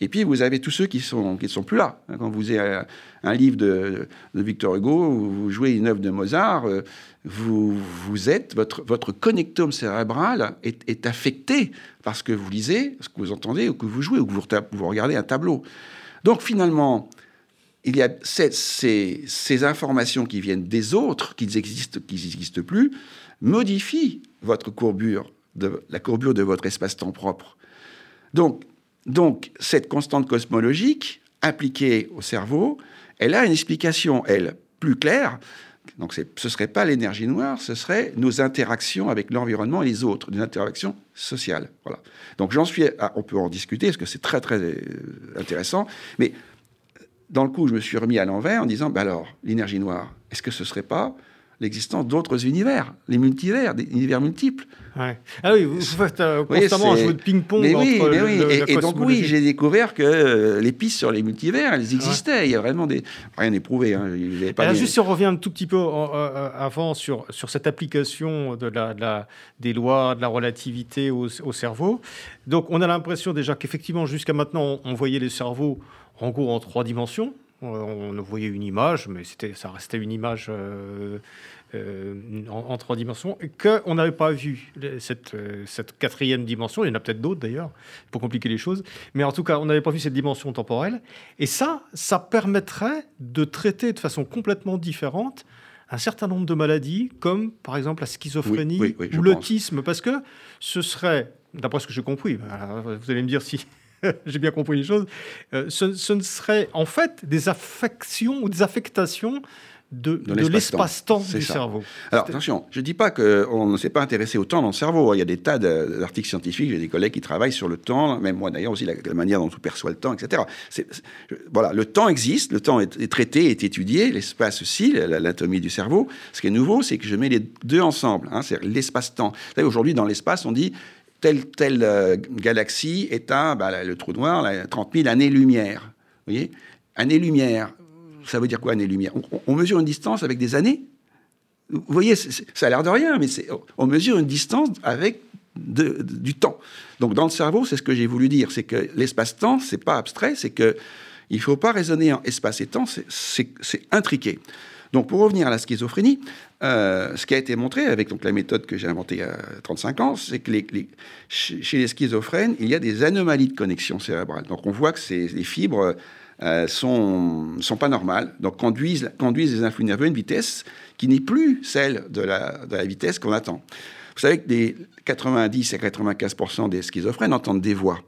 Et puis, vous avez tous ceux qui ne sont, qui sont plus là. Quand vous avez un livre de, Victor Hugo, ou vous jouez une œuvre de Mozart, euh, vous, vous êtes, votre, votre connectome cérébral est, affecté parce que vous lisez, ce que vous entendez, ou que vous jouez, ou que vous, vous regardez un tableau. Donc, finalement, il y a ces, ces, informations qui viennent des autres, qui n'existent qui n'existent plus, modifient votre courbure, de, la courbure de votre espace-temps propre. Donc, donc, cette constante cosmologique, appliquée au cerveau, elle a une explication, elle, plus claire. Donc, ce ne serait pas l'énergie noire, ce serait nos interactions avec l'environnement et les autres, des interactions sociales. Voilà. Donc, j'en suis. on peut en discuter parce que c'est très, très euh, intéressant. Mais dans le coup, je me suis remis à l'envers en disant bah alors, l'énergie noire, est-ce que ce ne serait pas l'existence d'autres univers, les multivers, des univers multiples. Ah oui, vous faites euh, constamment un jeu de ping-pong entre oui, oui. et, donc oui, j'ai découvert que euh, les pistes sur les multivers, elles existaient. Il y a vraiment des rien n'est prouvé. Hein. Pas Juste si on revient un tout petit peu euh, avant sur sur cette application de la, la, des lois de la relativité au, au cerveau. Donc on a l'impression déjà qu'effectivement jusqu'à maintenant on voyait les cerveaux en gros en trois dimensions on voyait une image, mais c'était, ça restait une image euh, euh, en, trois dimensions, qu'on n'avait pas vu cette, euh, cette, quatrième dimension. Il y en a peut-être d'autres d'ailleurs, pour compliquer les choses. Mais en tout cas, on n'avait pas vu cette dimension temporelle. Et ça, ça permettrait de traiter de façon complètement différente un certain nombre de maladies, comme par exemple la schizophrénie ou l'autisme, parce que ce serait, d'après ce que j'ai compris, vous allez me dire si [laughs] j'ai bien compris les choses, euh, ce, ne serait en fait des affections ou des affectations de, l'espace-temps du cerveau. Alors attention, je ne dis pas qu'on ne s'est pas intéressé au temps dans le cerveau. Il y a des tas d'articles scientifiques, j'ai des collègues qui travaillent sur le temps, même moi d'ailleurs aussi, la, manière dont on perçoit le temps, etc. voilà, le temps existe, le temps est, traité, est étudié, l'espace aussi, l'anatomie du cerveau. Ce qui est nouveau, c'est que je mets les deux ensemble, hein, c'est l'espace-temps. Aujourd'hui, dans l'espace, on dit telle, telle euh, galaxie est à bah, le trou noir, là, 30 000 années-lumière. Vous voyez? Années-lumière, ça veut dire quoi, années-lumière? On, mesure une distance avec des années? Vous voyez, ça a l'air de rien, mais on mesure une distance avec du temps. Donc dans le cerveau, c'est ce que j'ai voulu dire, c'est que l'espace-temps, c'est pas abstrait, c'est que il faut pas raisonner en espace et temps, c'est intriqué. Donc pour revenir à la schizophrénie, euh, ce qui a été montré avec donc, la méthode que j'ai inventée il y a 35 ans, c'est que chez les schizophrènes, il y a des anomalies de connexion cérébrale. Donc on voit que les fibres euh, sont, pas normales, donc conduisent, conduisent les influx nerveux à une vitesse qui n'est plus celle de la, vitesse qu'on attend. Vous savez que des 90 à 95 des schizophrènes entendent des voix.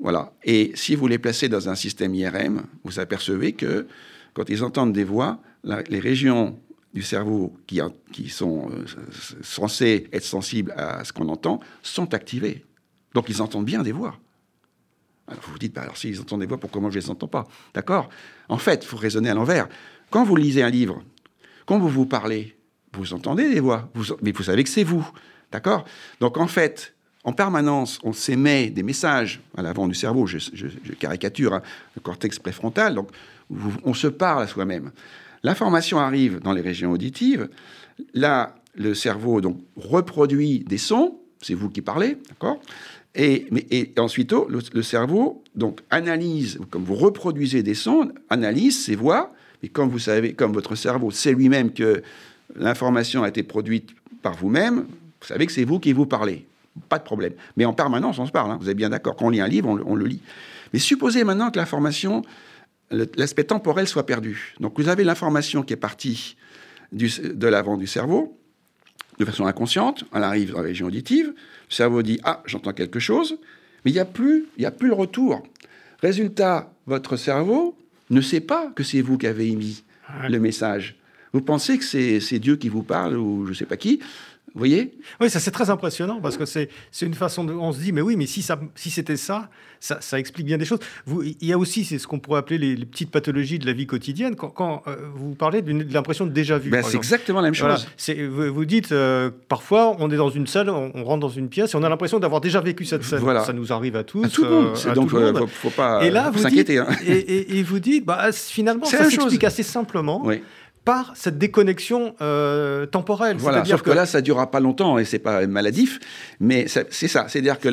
Voilà. Et si vous les placez dans un système IRM, vous apercevez que quand ils entendent des voix, les régions du cerveau qui, sont euh, censés être sensibles à ce qu'on entend sont activés. Donc ils entendent bien des voix. Alors vous vous dites, bah, alors s'ils entendent des voix, pourquoi moi je ne les entends pas? D'accord? En fait, il faut raisonner à l'envers. Quand vous lisez un livre, quand vous vous parlez, vous entendez des voix, mais vous savez que c'est vous. D'accord? Donc en fait, en permanence, on s'émet des messages à l'avant du cerveau, je, caricature hein, le cortex préfrontal, donc on se parle à soi-même. L'information arrive dans les régions auditives. Là, le cerveau donc reproduit des sons. C'est vous qui parlez, d'accord? Et, ensuite, le, cerveau donc analyse, comme vous reproduisez des sons, analyse ces voix. Et comme vous savez, comme votre cerveau sait lui-même que l'information a été produite par vous-même, vous savez que c'est vous qui vous parlez. Pas de problème. Mais en permanence, on se parle. Hein. Vous êtes bien d'accord. Quand on lit un livre, on, on, le lit. Mais supposez maintenant que l'information l'aspect temporel soit perdu. Donc vous avez l'information qui est partie de l'avant du cerveau, de façon inconsciente, elle arrive dans la région auditive, le cerveau dit Ah, j'entends quelque chose, mais il n'y a, plus, a plus le retour. Résultat, votre cerveau ne sait pas que c'est vous qui avez émis le message. Vous pensez que c'est Dieu qui vous parle ou je ne sais pas qui. Vous voyez Oui, ça c'est très impressionnant parce que c'est une façon de. On se dit, mais oui, mais si, ça, si c'était ça, ça, ça, explique bien des choses. Vous, il y a aussi, c'est ce qu'on pourrait appeler les, petites pathologies de la vie quotidienne. Quand, quand euh, vous parlez de l'impression de déjà vu. Ben, c'est exactement la même chose. Vous, vous, dites, euh, parfois, on est dans une salle, on, rentre dans une pièce et on a l'impression d'avoir déjà vécu cette scène. Voilà. Ça nous arrive à tous. À tout le monde. Euh, donc, il ne faut, pas s'inquiéter. Hein. Et, et, vous dites, bah, finalement, ça s'explique assez simplement. Oui par cette déconnexion euh, temporelle. Voilà, sauf que... là, ça ne durera pas longtemps et c'est pas maladif, mais c'est ça. C'est-à-dire que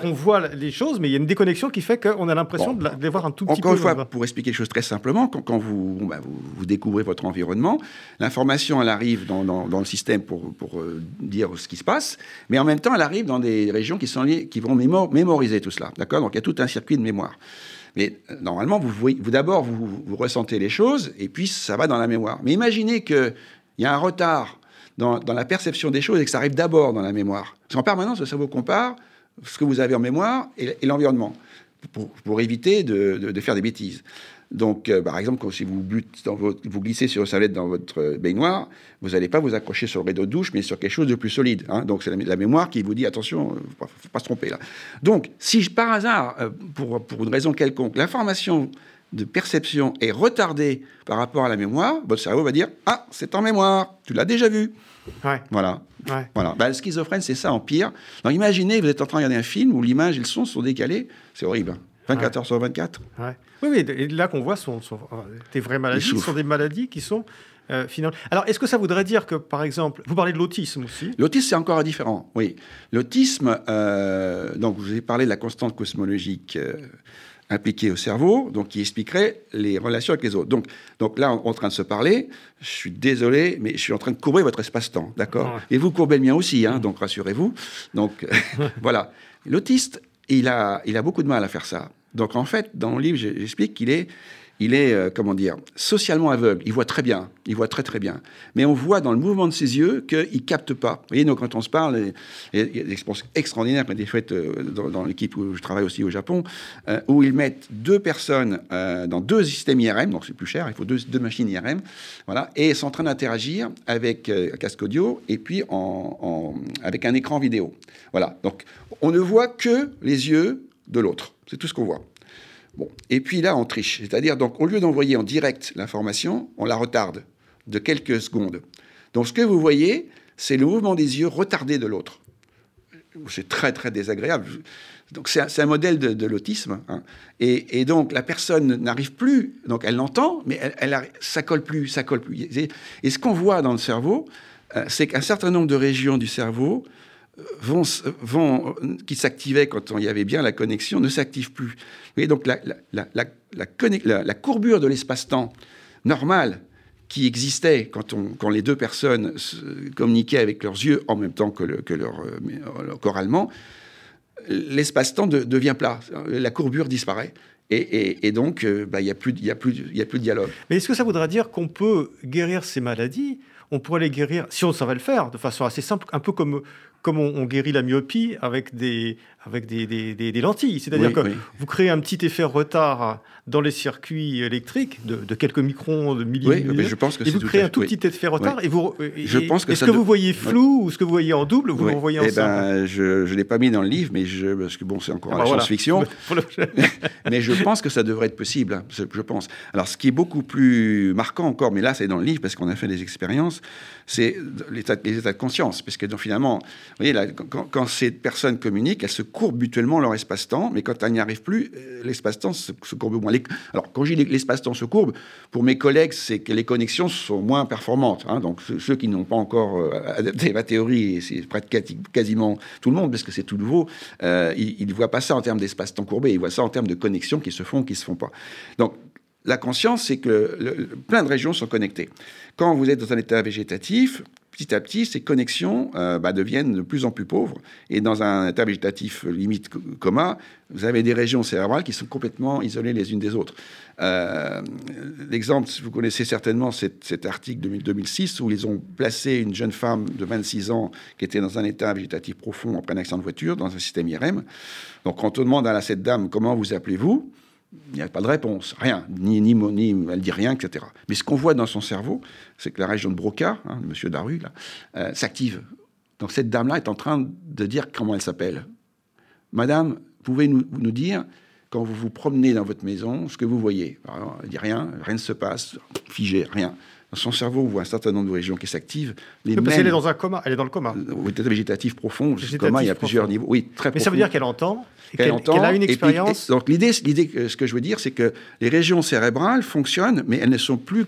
qu'on voit les choses, mais il y a une déconnexion qui fait qu'on a l'impression de, les voir un tout petit peu. Encore une fois, pour expliquer les choses très simplement, quand, bah, vous, vous, découvrez votre environnement, l'information, elle arrive dans, dans, le système pour, pour euh, dire ce qui se passe, mais en même temps, elle arrive dans des régions qui, sont liées, qui vont mémoriser tout cela. D'accord? Donc il y a tout un circuit de mémoire. Mais euh, normalement, vous, d'abord, vous, ressentez les choses, et puis ça va dans la mémoire. Mais imaginez qu'il y a un retard dans, la perception des choses et que ça arrive d'abord dans la mémoire. Parce qu'en permanence, le cerveau compare ce que vous avez en mémoire et, l'environnement, pour, éviter de, faire des bêtises. Donc, euh, par exemple, quand, si vous, vous glissez sur une serviette dans votre euh, baignoire, vous n'allez pas vous accrocher sur le rideau de douche, mais sur quelque chose de plus solide. Hein. Donc, c'est la, mémoire qui vous dit attention, il ne faut, pas se tromper là. Donc, si par hasard, euh, pour, pour une raison quelconque, l'information de perception est retardée par rapport à la mémoire, votre cerveau va dire Ah, c'est en mémoire, tu l'as déjà vu. Ouais. Voilà. Ouais. voilà. Ben, le schizophrène, c'est ça en pire. Donc, imaginez, vous êtes en train de regarder un film où l'image et le son sont décalés, c'est horrible. Hein. 24 heures sur 24. Oui, mais là qu'on voit sont, sont, des vraies maladies, sont des maladies qui sont euh, finalement. Alors, est-ce que ça voudrait dire que, par exemple, vous parlez de l'autisme aussi? L'autisme, c'est encore différent, oui. L'autisme, euh, donc vous avez parlé de la constante cosmologique euh, impliquée au cerveau, donc qui expliquerait les relations avec les autres. Donc, donc là, on est en train de se parler. Je suis désolé, mais je suis en train de courber votre espace-temps, d'accord? Et vous courbez le mien aussi, hein, donc rassurez-vous. Donc [laughs] voilà. L'autiste, il a, il a beaucoup de mal à faire ça. Donc en fait, dans mon livre, j'explique qu'il est, il est euh, comment dire, socialement aveugle. Il voit très bien, il voit très très bien. Mais on voit dans le mouvement de ses yeux qu'il capte pas. Vous voyez, donc quand on se parle, il y a des expériences extraordinaires qui ont été faites euh, dans, l'équipe où je travaille aussi au Japon, euh, où ils mettent deux personnes dans deux systèmes IRM, donc c'est plus cher, il faut deux, machines IRM, voilà, et sont en train d'interagir avec un casque audio et puis avec un écran vidéo. Voilà, donc on ne voit que les yeux de l'autre. C'est tout ce qu'on voit. Et puis là, on triche. C'est-à-dire, donc, au lieu d'envoyer en direct l'information, on la retarde de quelques secondes. Donc, ce que vous voyez, c'est le mouvement des yeux retardé de l'autre. C'est très, très désagréable. Donc, c'est un, modèle de, l'autisme. Hein. Et, donc, la personne n'arrive plus. Donc, elle l'entend, mais elle, ça colle plus, ça colle plus. Et ce qu'on voit dans le cerveau, euh, c'est qu'un certain nombre de régions du cerveau vont, vont, qui s'activaient quand il y avait bien la connexion ne s'activent plus. Et donc la, la, la, la courbure de l'espace-temps normal qui existait quand, on, quand, les deux personnes communiquaient avec leurs yeux en même temps que, leur, euh, corps allemand, l'espace-temps devient plat, la courbure disparaît. Et, et, donc, euh, bah, il n'y a, plus, a, a plus de dialogue. Mais est-ce que ça voudrait dire qu'on peut guérir ces maladies? On pourrait les guérir, si on savait le faire, de façon assez simple, un peu comme comme on, guérit la myopie avec des, avec des, des, lentilles. C'est-à-dire que vous créez un petit effet retard dans les circuits électriques de, quelques microns, de millimètres. Oui, je pense que et vous créez un tout petit effet retard. Et vous, je pense que est-ce que vous voyez flou ou ce que vous voyez en double vous le voyez eh ben, Je ne l'ai pas mis dans le livre, mais je, parce que bon, c'est encore ah la bah science-fiction. [laughs] [laughs] mais je pense que ça devrait être possible. Hein, je pense. Alors, ce qui est beaucoup plus marquant encore, mais là, c'est dans le livre parce qu'on a fait des expériences, c'est les états de conscience. Parce que donc, finalement, vous voyez, là, quand, ces personnes communiquent, elles se courbent mutuellement leur espace-temps, mais quand elles n'y arrivent plus, euh, l'espace-temps se, courbe moins. Alors, quand je dis l'espace-temps se courbe, pour mes collègues, c'est que les connexions sont moins performantes. Hein. donc, ceux, qui n'ont pas encore euh, adapté ma théorie, et c'est quasiment tout le monde, parce que c'est tout nouveau, euh, ils ne voient pas ça en termes d'espace-temps courbé, ils voient ça en termes de connexions qui se font, qui se font pas. Donc, la conscience, c'est que plein de régions sont connectées. Quand vous êtes dans un état végétatif, petit à petit, ces connexions euh, bah, deviennent de plus en plus pauvres. Et dans un état végétatif limite coma, vous avez des régions cérébrales qui sont complètement isolées les unes des autres. Euh, l'exemple, vous connaissez certainement cet, article de 2006 où ils ont placé une jeune femme de 26 ans qui était dans un état végétatif profond après un accident de voiture dans un système IRM. Donc quand on demande à cette dame comment vous appelez-vous, il n'y a pas de réponse, rien, ni, ni, ni elle dit rien, etc. Mais ce qu'on voit dans son cerveau, c'est que la région de Broca, hein, monsieur Daru, euh, s'active. Donc cette dame-là est en train de dire comment elle s'appelle. Madame, pouvez nous, nous dire, quand vous vous promenez dans votre maison, ce que vous voyez? Elle dit rien, rien ne se passe, figé, rien. Son cerveau, voit un certain nombre de régions qui s'activent. parce qu'elle est dans un coma, elle est dans le coma. Oui, état végétatif profond, végétatif coma, il y a plusieurs niveaux. Oui, très Mais ça veut dire qu'elle entend, qu'elle a une expérience. donc l'idée, l'idée, ce que je veux dire, c'est que les régions cérébrales fonctionnent, mais elles ne sont plus.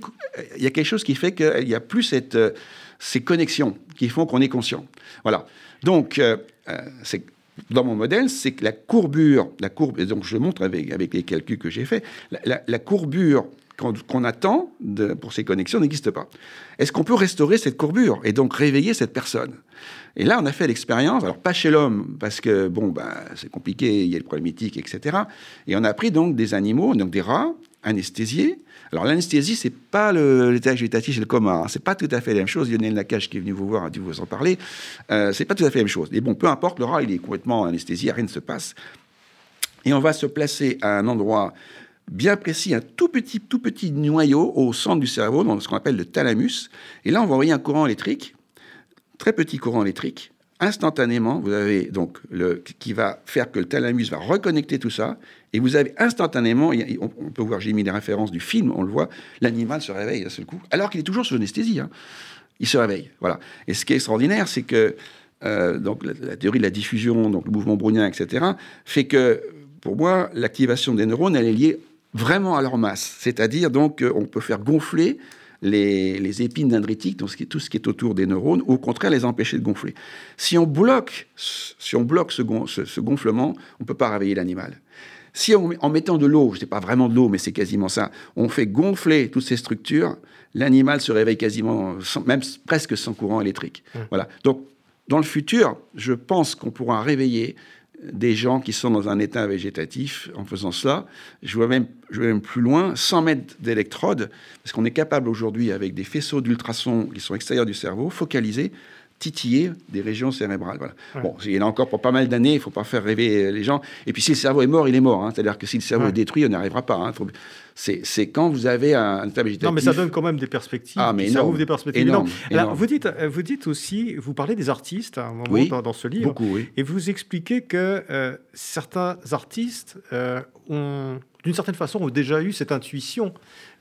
Il y a quelque chose qui fait qu'il n'y a plus cette, euh, ces connexions qui font qu'on est conscient. Voilà. Donc, euh, euh, c'est dans mon modèle, c'est que la courbure, la courbe, et donc je le montre avec, avec les calculs que j'ai faits, la courbure qu'on attend pour ces connexions n'existe pas. Est-ce qu'on peut restaurer cette courbure et donc réveiller cette personne? Et là, on a fait l'expérience, alors pas chez l'homme, parce que bon, ben, c'est compliqué, il y a le problématique, etc. Et on a pris donc des animaux, donc des rats, anesthésiés. Alors l'anesthésie, c'est pas l'état végétatif et le coma, hein. c'est pas tout à fait la même chose. Lionel Nakache qui est venu vous voir a dû vous en parler. Euh, c'est pas tout à fait la même chose. Mais bon, peu importe, le rat, il est complètement anesthésié, rien ne se passe. Et on va se placer à un endroit bien précis, un tout petit, tout petit noyau au centre du cerveau, dans ce qu'on appelle le thalamus. Et là, on va envoyer un courant électrique, très petit courant électrique. Instantanément, vous avez donc le qui va faire que le thalamus va reconnecter tout ça, et vous avez instantanément, on peut voir, j'ai mis les références du film, on le voit, l'animal se réveille d'un seul coup, alors qu'il est toujours sous anesthésie. Hein. Il se réveille, voilà. Et ce qui est extraordinaire, c'est que euh, donc la, théorie de la diffusion, donc le mouvement brownien, etc., fait que pour moi, l'activation des neurones, elle est liée vraiment à leur masse. C'est-à-dire, donc, on peut faire gonfler les, épines dendritiques, donc tout ce qui est autour des neurones, ou au contraire les empêcher de gonfler. Si on bloque, si on bloque ce, gonflement, on ne peut pas réveiller l'animal. Si en mettant de l'eau, je ne pas vraiment de l'eau, mais c'est quasiment ça, on fait gonfler toutes ces structures, l'animal se réveille quasiment, même presque sans courant électrique. Mmh. Voilà. Donc, dans le futur, je pense qu'on pourra réveiller des gens qui sont dans un état végétatif en faisant cela. Je vais même, je vais même plus loin, 100 mètres d'électrodes, parce qu'on est capable aujourd'hui, avec des faisceaux d'ultrasons qui sont extérieurs du cerveau, focaliser titiller des régions cérébrales. Voilà. Bon, il y en a encore pour pas mal d'années, il ne faut pas faire rêver les gens. Et puis si le cerveau est mort, il est mort. Hein. C'est-à-dire que si le cerveau est détruit, on n'y arrivera pas. Hein. C'est quand vous avez un, état végétatif. Non, mais ça donne quand même des perspectives. Ah, mais ça ouvre des perspectives. Alors, vous dites, euh, vous dites aussi, vous parlez des artistes à un moment dans, ce livre. Beaucoup, oui. Et vous expliquez que euh, certains artistes euh, ont, d'une certaine façon, ont déjà eu cette intuition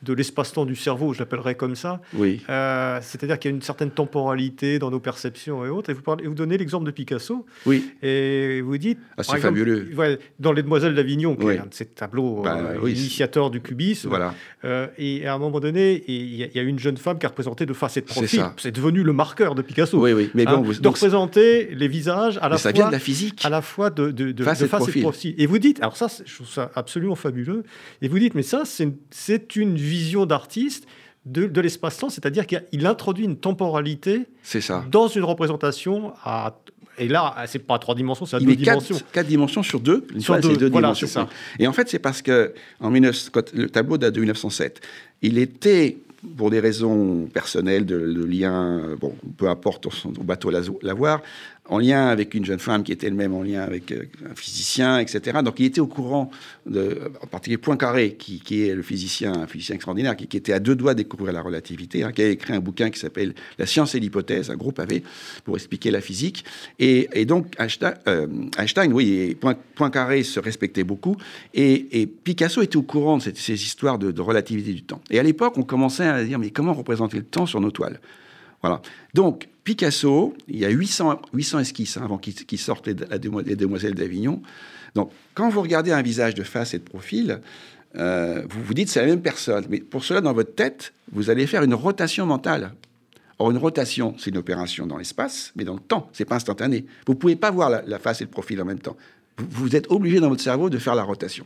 de l'espace-temps du cerveau, je l'appellerais comme ça. Oui. Euh, c'est-à-dire qu'il y a une certaine temporalité dans nos perceptions et autres. Et vous, parlez, vous donnez l'exemple de Picasso. Oui. Et vous dites. Ah, c'est fabuleux. dans Les Demoiselles d'Avignon, qui est un de ces tableaux bah, euh, initiateurs du cubisme. Voilà. Euh, et à un moment donné, il y, a une jeune femme qui a représenté de face et de profil. C'est devenu le marqueur de Picasso. Oui, oui. Mais bon, hein, de représenter les visages à la ça fois. vient de la physique. À la fois de, de, face, et, de profil. Et vous dites, alors ça, je trouve ça absolument fabuleux. Et vous dites, mais ça, c'est une vision d'artiste de, l'espace-temps, c'est-à-dire qu'il introduit une temporalité ça. dans une représentation à et là, c'est pas trois dimensions, c'est à deux dimensions. Quatre, dimensions sur deux. Sur deux, deux dimensions. Ça. Et en fait, c'est parce que en 19, le tableau date de 1907. Il était pour des raisons personnelles, de, lien, bon, peu importe, au bateau l'avoir, en lien avec une jeune femme qui était elle-même en lien avec euh, un physicien, etc. Donc il était au courant, de, en particulier Poincaré, qui, qui est le physicien, un physicien extraordinaire, qui, était à deux doigts de découvrir la relativité, hein, qui a écrit un bouquin qui s'appelle La science et l'hypothèse, un gros pavé, pour expliquer la physique. Et, donc Einstein, euh, Einstein, oui, Poincaré se respectait beaucoup, et, Picasso était au courant de ces, histoires de, de relativité du temps. Et à l'époque, on commençait à dire, mais comment représenter le temps sur nos toiles? Voilà. Donc, Picasso, il y a 800, 800 esquisses hein, avant qu'il sorte les, les Demoiselles d'Avignon. Donc, quand vous regardez un visage de face et de profil, euh, vous vous dites c'est la même personne. Mais pour cela, dans votre tête, vous allez faire une rotation mentale. Or, une rotation, c'est une opération dans l'espace, mais dans le temps, c'est pas instantané. Vous ne pouvez pas voir la, face et le profil en même temps. Vous êtes obligé dans votre cerveau de faire la rotation.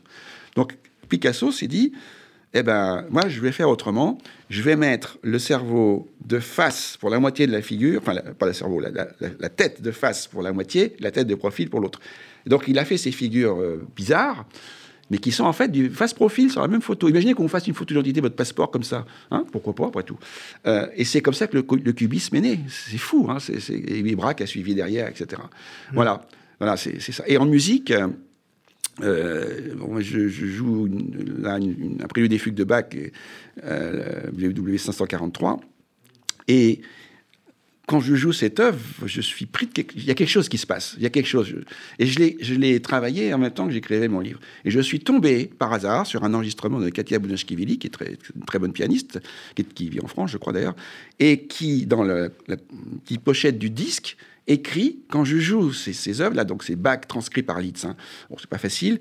Donc, Picasso s'est dit, Eh ben, moi, je vais faire autrement. Je vais mettre le cerveau de face pour la moitié de la figure, enfin, pas le cerveau, la, tête de face pour la moitié, la tête de profil pour l'autre. Donc, il a fait ces figures euh, bizarres, mais qui sont en fait du face-profil sur la même photo. Imaginez qu'on fasse une photo d'identité, votre passeport comme ça. Hein Pourquoi pas, après tout. Euh, et c'est comme ça que le, cubisme est né. C'est fou. Hein c'est, et Braque a suivi derrière, etc. Mmh. Voilà. Voilà, c'est, ça. Et en musique. Euh, euh, je, joue là un prélude des fugues de Bach, euh, W543, et quand je joue cette œuvre, je suis pris de quelque... Il y a quelque chose qui se passe. Il y a quelque chose. Et je l'ai, travaillé en même temps que j'écrivais mon livre. Et je suis tombé par hasard sur un enregistrement de Katia Bounashkivili, qui est très, une très bonne pianiste, qui, vit en France, je crois d'ailleurs, et qui, dans la pochette du disque, écrit, quand je joue ces, œuvres-là, donc ces bacs transcrits par Litz, hein, bon, c'est pas facile,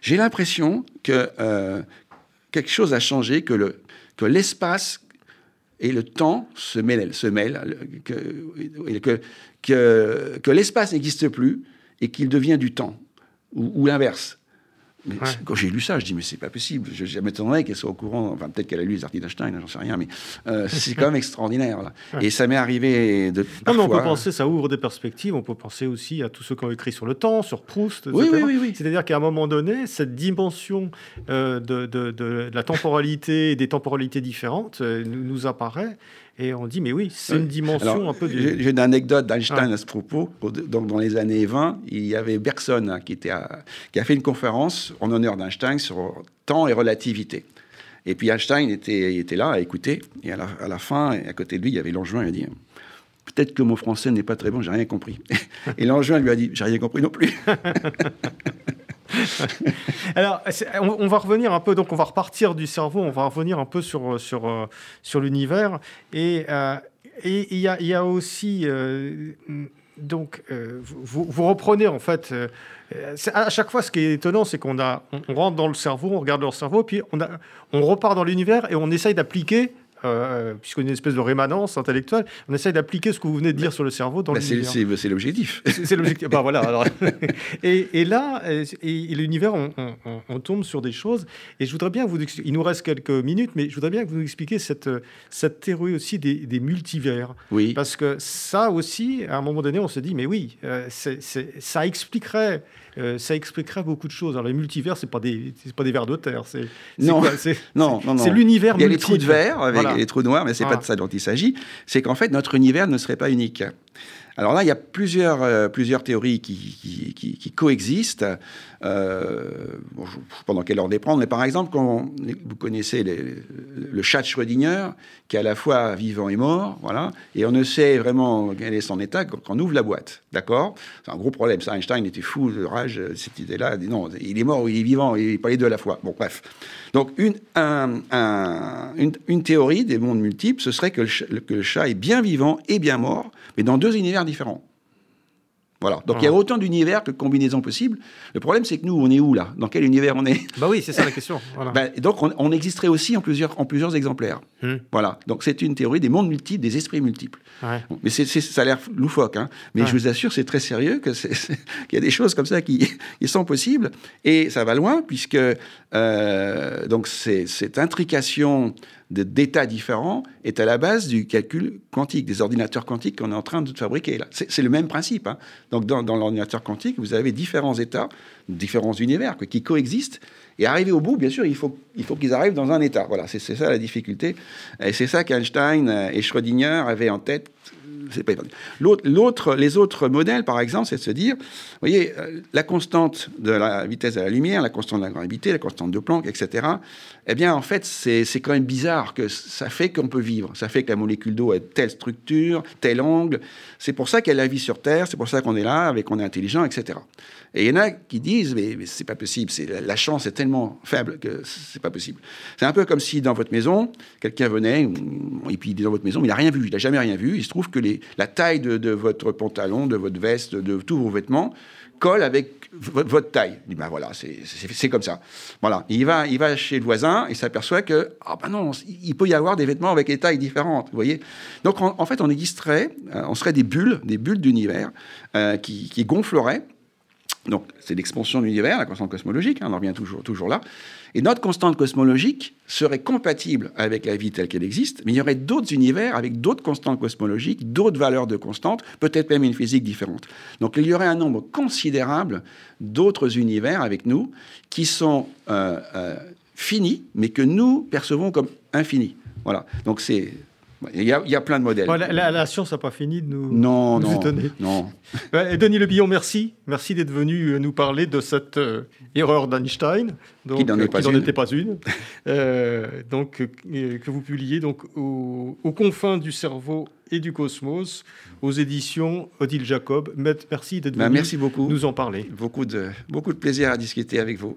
j'ai l'impression que euh, quelque chose a changé, que, le, que l'espace et le temps se mêlent, se mêlent que, que, que l'espace n'existe plus et qu'il devient du temps, ou l'inverse. Quand j'ai lu ça, je dis, mais c'est pas possible. Je, je m'étonnerais qu'elle soit au courant. Enfin, peut-être qu'elle a lu les articles d'Einstein, j'en sais rien, mais euh, [laughs] c'est quand même extraordinaire. Là. Et ça m'est arrivé de. Non, mais on peut penser, ça ouvre des perspectives. On peut penser aussi à tous ceux qui ont écrit sur le temps, sur Proust. Oui, oui, oui, oui. C'est-à-dire qu'à un moment donné, cette dimension euh, de, de, de, la temporalité et des temporalités différentes euh, nous apparaît. Et on dit, mais oui, c'est une dimension un peu... J'ai une anecdote d'Einstein à ce propos. Donc, dans les années 20, il y avait Bergson hein, qui, était qui a fait une conférence en honneur d'Einstein sur temps et relativité. Et puis Einstein était, était là à écouter. Et à la, fin, à côté de lui, il y avait Langevin. Il a dit Peut-être que mon français n'est pas très bon, j'ai rien compris. [laughs] Et Langevin lui a dit J'ai rien compris non plus. [laughs] [laughs] Alors, on, va revenir un peu, donc on va repartir du cerveau, on va revenir un peu sur, sur, euh, sur l'univers. Et euh, il y, a, y, a aussi, euh, donc, vous, vous, reprenez en fait, à chaque fois, ce qui est étonnant, c'est qu'on on, rentre dans le cerveau, on regarde leur cerveau, puis on, on repart dans l'univers et on essaye d'appliquer euh, puisqu'on est une espèce de rémanence intellectuelle, on essaye d'appliquer ce que vous venez de dire sur le cerveau dans bah, l'univers. C'est l'objectif. C'est l'objectif. bah, voilà. [laughs] [laughs] et, là, et, l'univers, on, tombe sur des choses. Et je voudrais bien vous il nous reste quelques minutes, mais je voudrais bien que vous nous expliquiez cette, cette théorie aussi des, multivers. Oui. Parce que ça aussi, à un moment donné, on se dit, mais oui, euh, ça expliquerait euh, ça expliquerait beaucoup de choses. Alors, les multivers, c'est pas des, pas des vers de terre. C'est, non. non, non, C'est l'univers Il y a les trous de verre avec les trous noirs, mais c'est pas de ça dont il s'agit. C'est qu'en fait, notre univers ne serait pas unique. Alors là, il y a plusieurs, euh, théories qui, coexistent. Euh, bon, je ne sais pas dans quel ordre les prendre, mais par exemple, vous connaissez le chat de Schrödinger, qui est à la fois vivant et mort, voilà, et on ne sait vraiment quel est son état quand on ouvre la boîte, d'accord? C'est un gros problème. Einstein était fou de rage, cette idée-là. Non, il est mort ou il est vivant, il n'est pas les deux à la fois. Bon, bref. Donc, une, théorie des mondes multiples, ce serait que le, que le chat est bien vivant et bien mort, mais dans deux univers différents. Voilà. Donc il y a autant d'univers que de combinaisons possibles. Le problème, c'est que nous, on est où là? Dans quel univers on est? Bah oui, c'est ça la question. Ben, donc on, existerait aussi en plusieurs, en plusieurs exemplaires. Hmm. Voilà. Donc c'est une théorie des mondes multiples, des esprits multiples. mais ça a l'air loufoque, hein. mais je vous assure, c'est très sérieux qu'il y a des choses comme ça qui, sont possibles et ça va loin puisque euh, donc cette intrication d'états différents est à la base du calcul quantique, des ordinateurs quantiques qu'on est en train de fabriquer. C'est, le même principe. Hein. Donc dans, l'ordinateur quantique, vous avez différents états, différents univers qui coexistent. Et arriver au bout, bien sûr, il faut, il faut qu'ils arrivent dans un état. Voilà, c'est, ça la difficulté. Et c'est ça qu'Einstein et Schrödinger avaient en tête L'autre, les autres modèles, par exemple, c'est de se dire, vous voyez, euh, la constante de la vitesse de la lumière, la constante de la gravité, la constante de Planck, etc. Eh bien, en fait, c'est quand même bizarre que ça fait qu'on peut vivre. Ça fait que la molécule d'eau a telle structure, tel angle. C'est pour ça qu'il y a la vie sur Terre, c'est pour ça qu'on est là, avec qu'on est intelligent, etc. Et il y en a qui disent, mais, mais c'est pas possible, la, la chance est tellement faible que c'est pas possible. C'est un peu comme si dans votre maison, quelqu'un venait, et puis dans votre maison, il n'a rien vu, il n'a jamais rien vu. Il se trouve que les, la taille de, votre pantalon, de votre veste, de tous vos vêtements colle avec votre taille. Il dit, ben voilà, c'est comme ça. Voilà. Il va, il va chez le voisin et s'aperçoit que, ah ben non, il peut y avoir des vêtements avec des tailles différentes, vous voyez. Donc, en, fait, on existerait, euh, on serait des bulles, des bulles d'univers euh, qui, gonfleraient Donc, c'est l'expansion de l'univers, la constante cosmologique, hein, on en revient toujours, toujours là. Et notre constante cosmologique serait compatible avec la vie telle qu'elle existe, mais il y aurait d'autres univers avec d'autres constantes cosmologiques, d'autres valeurs de constantes, peut-être même une physique différente. Donc, il y aurait un nombre considérable d'autres univers avec nous qui sont euh, euh, finis, mais que nous percevons comme infinis. Voilà. Donc, c'est il y, a, plein de modèles. la, science n'a pas fini de nous, non, non, étonner. Non. [laughs] Denis Le Billon, merci. Merci d'être venu euh, nous parler de cette euh, erreur d'Einstein. Qui n'en était pas une. Euh, donc, que vous publiez donc, aux, confins du cerveau et du cosmos, aux éditions Odile Jacob. Merci d'être ben, venu merci beaucoup. nous en parler. Beaucoup de, beaucoup de plaisir à discuter avec vous.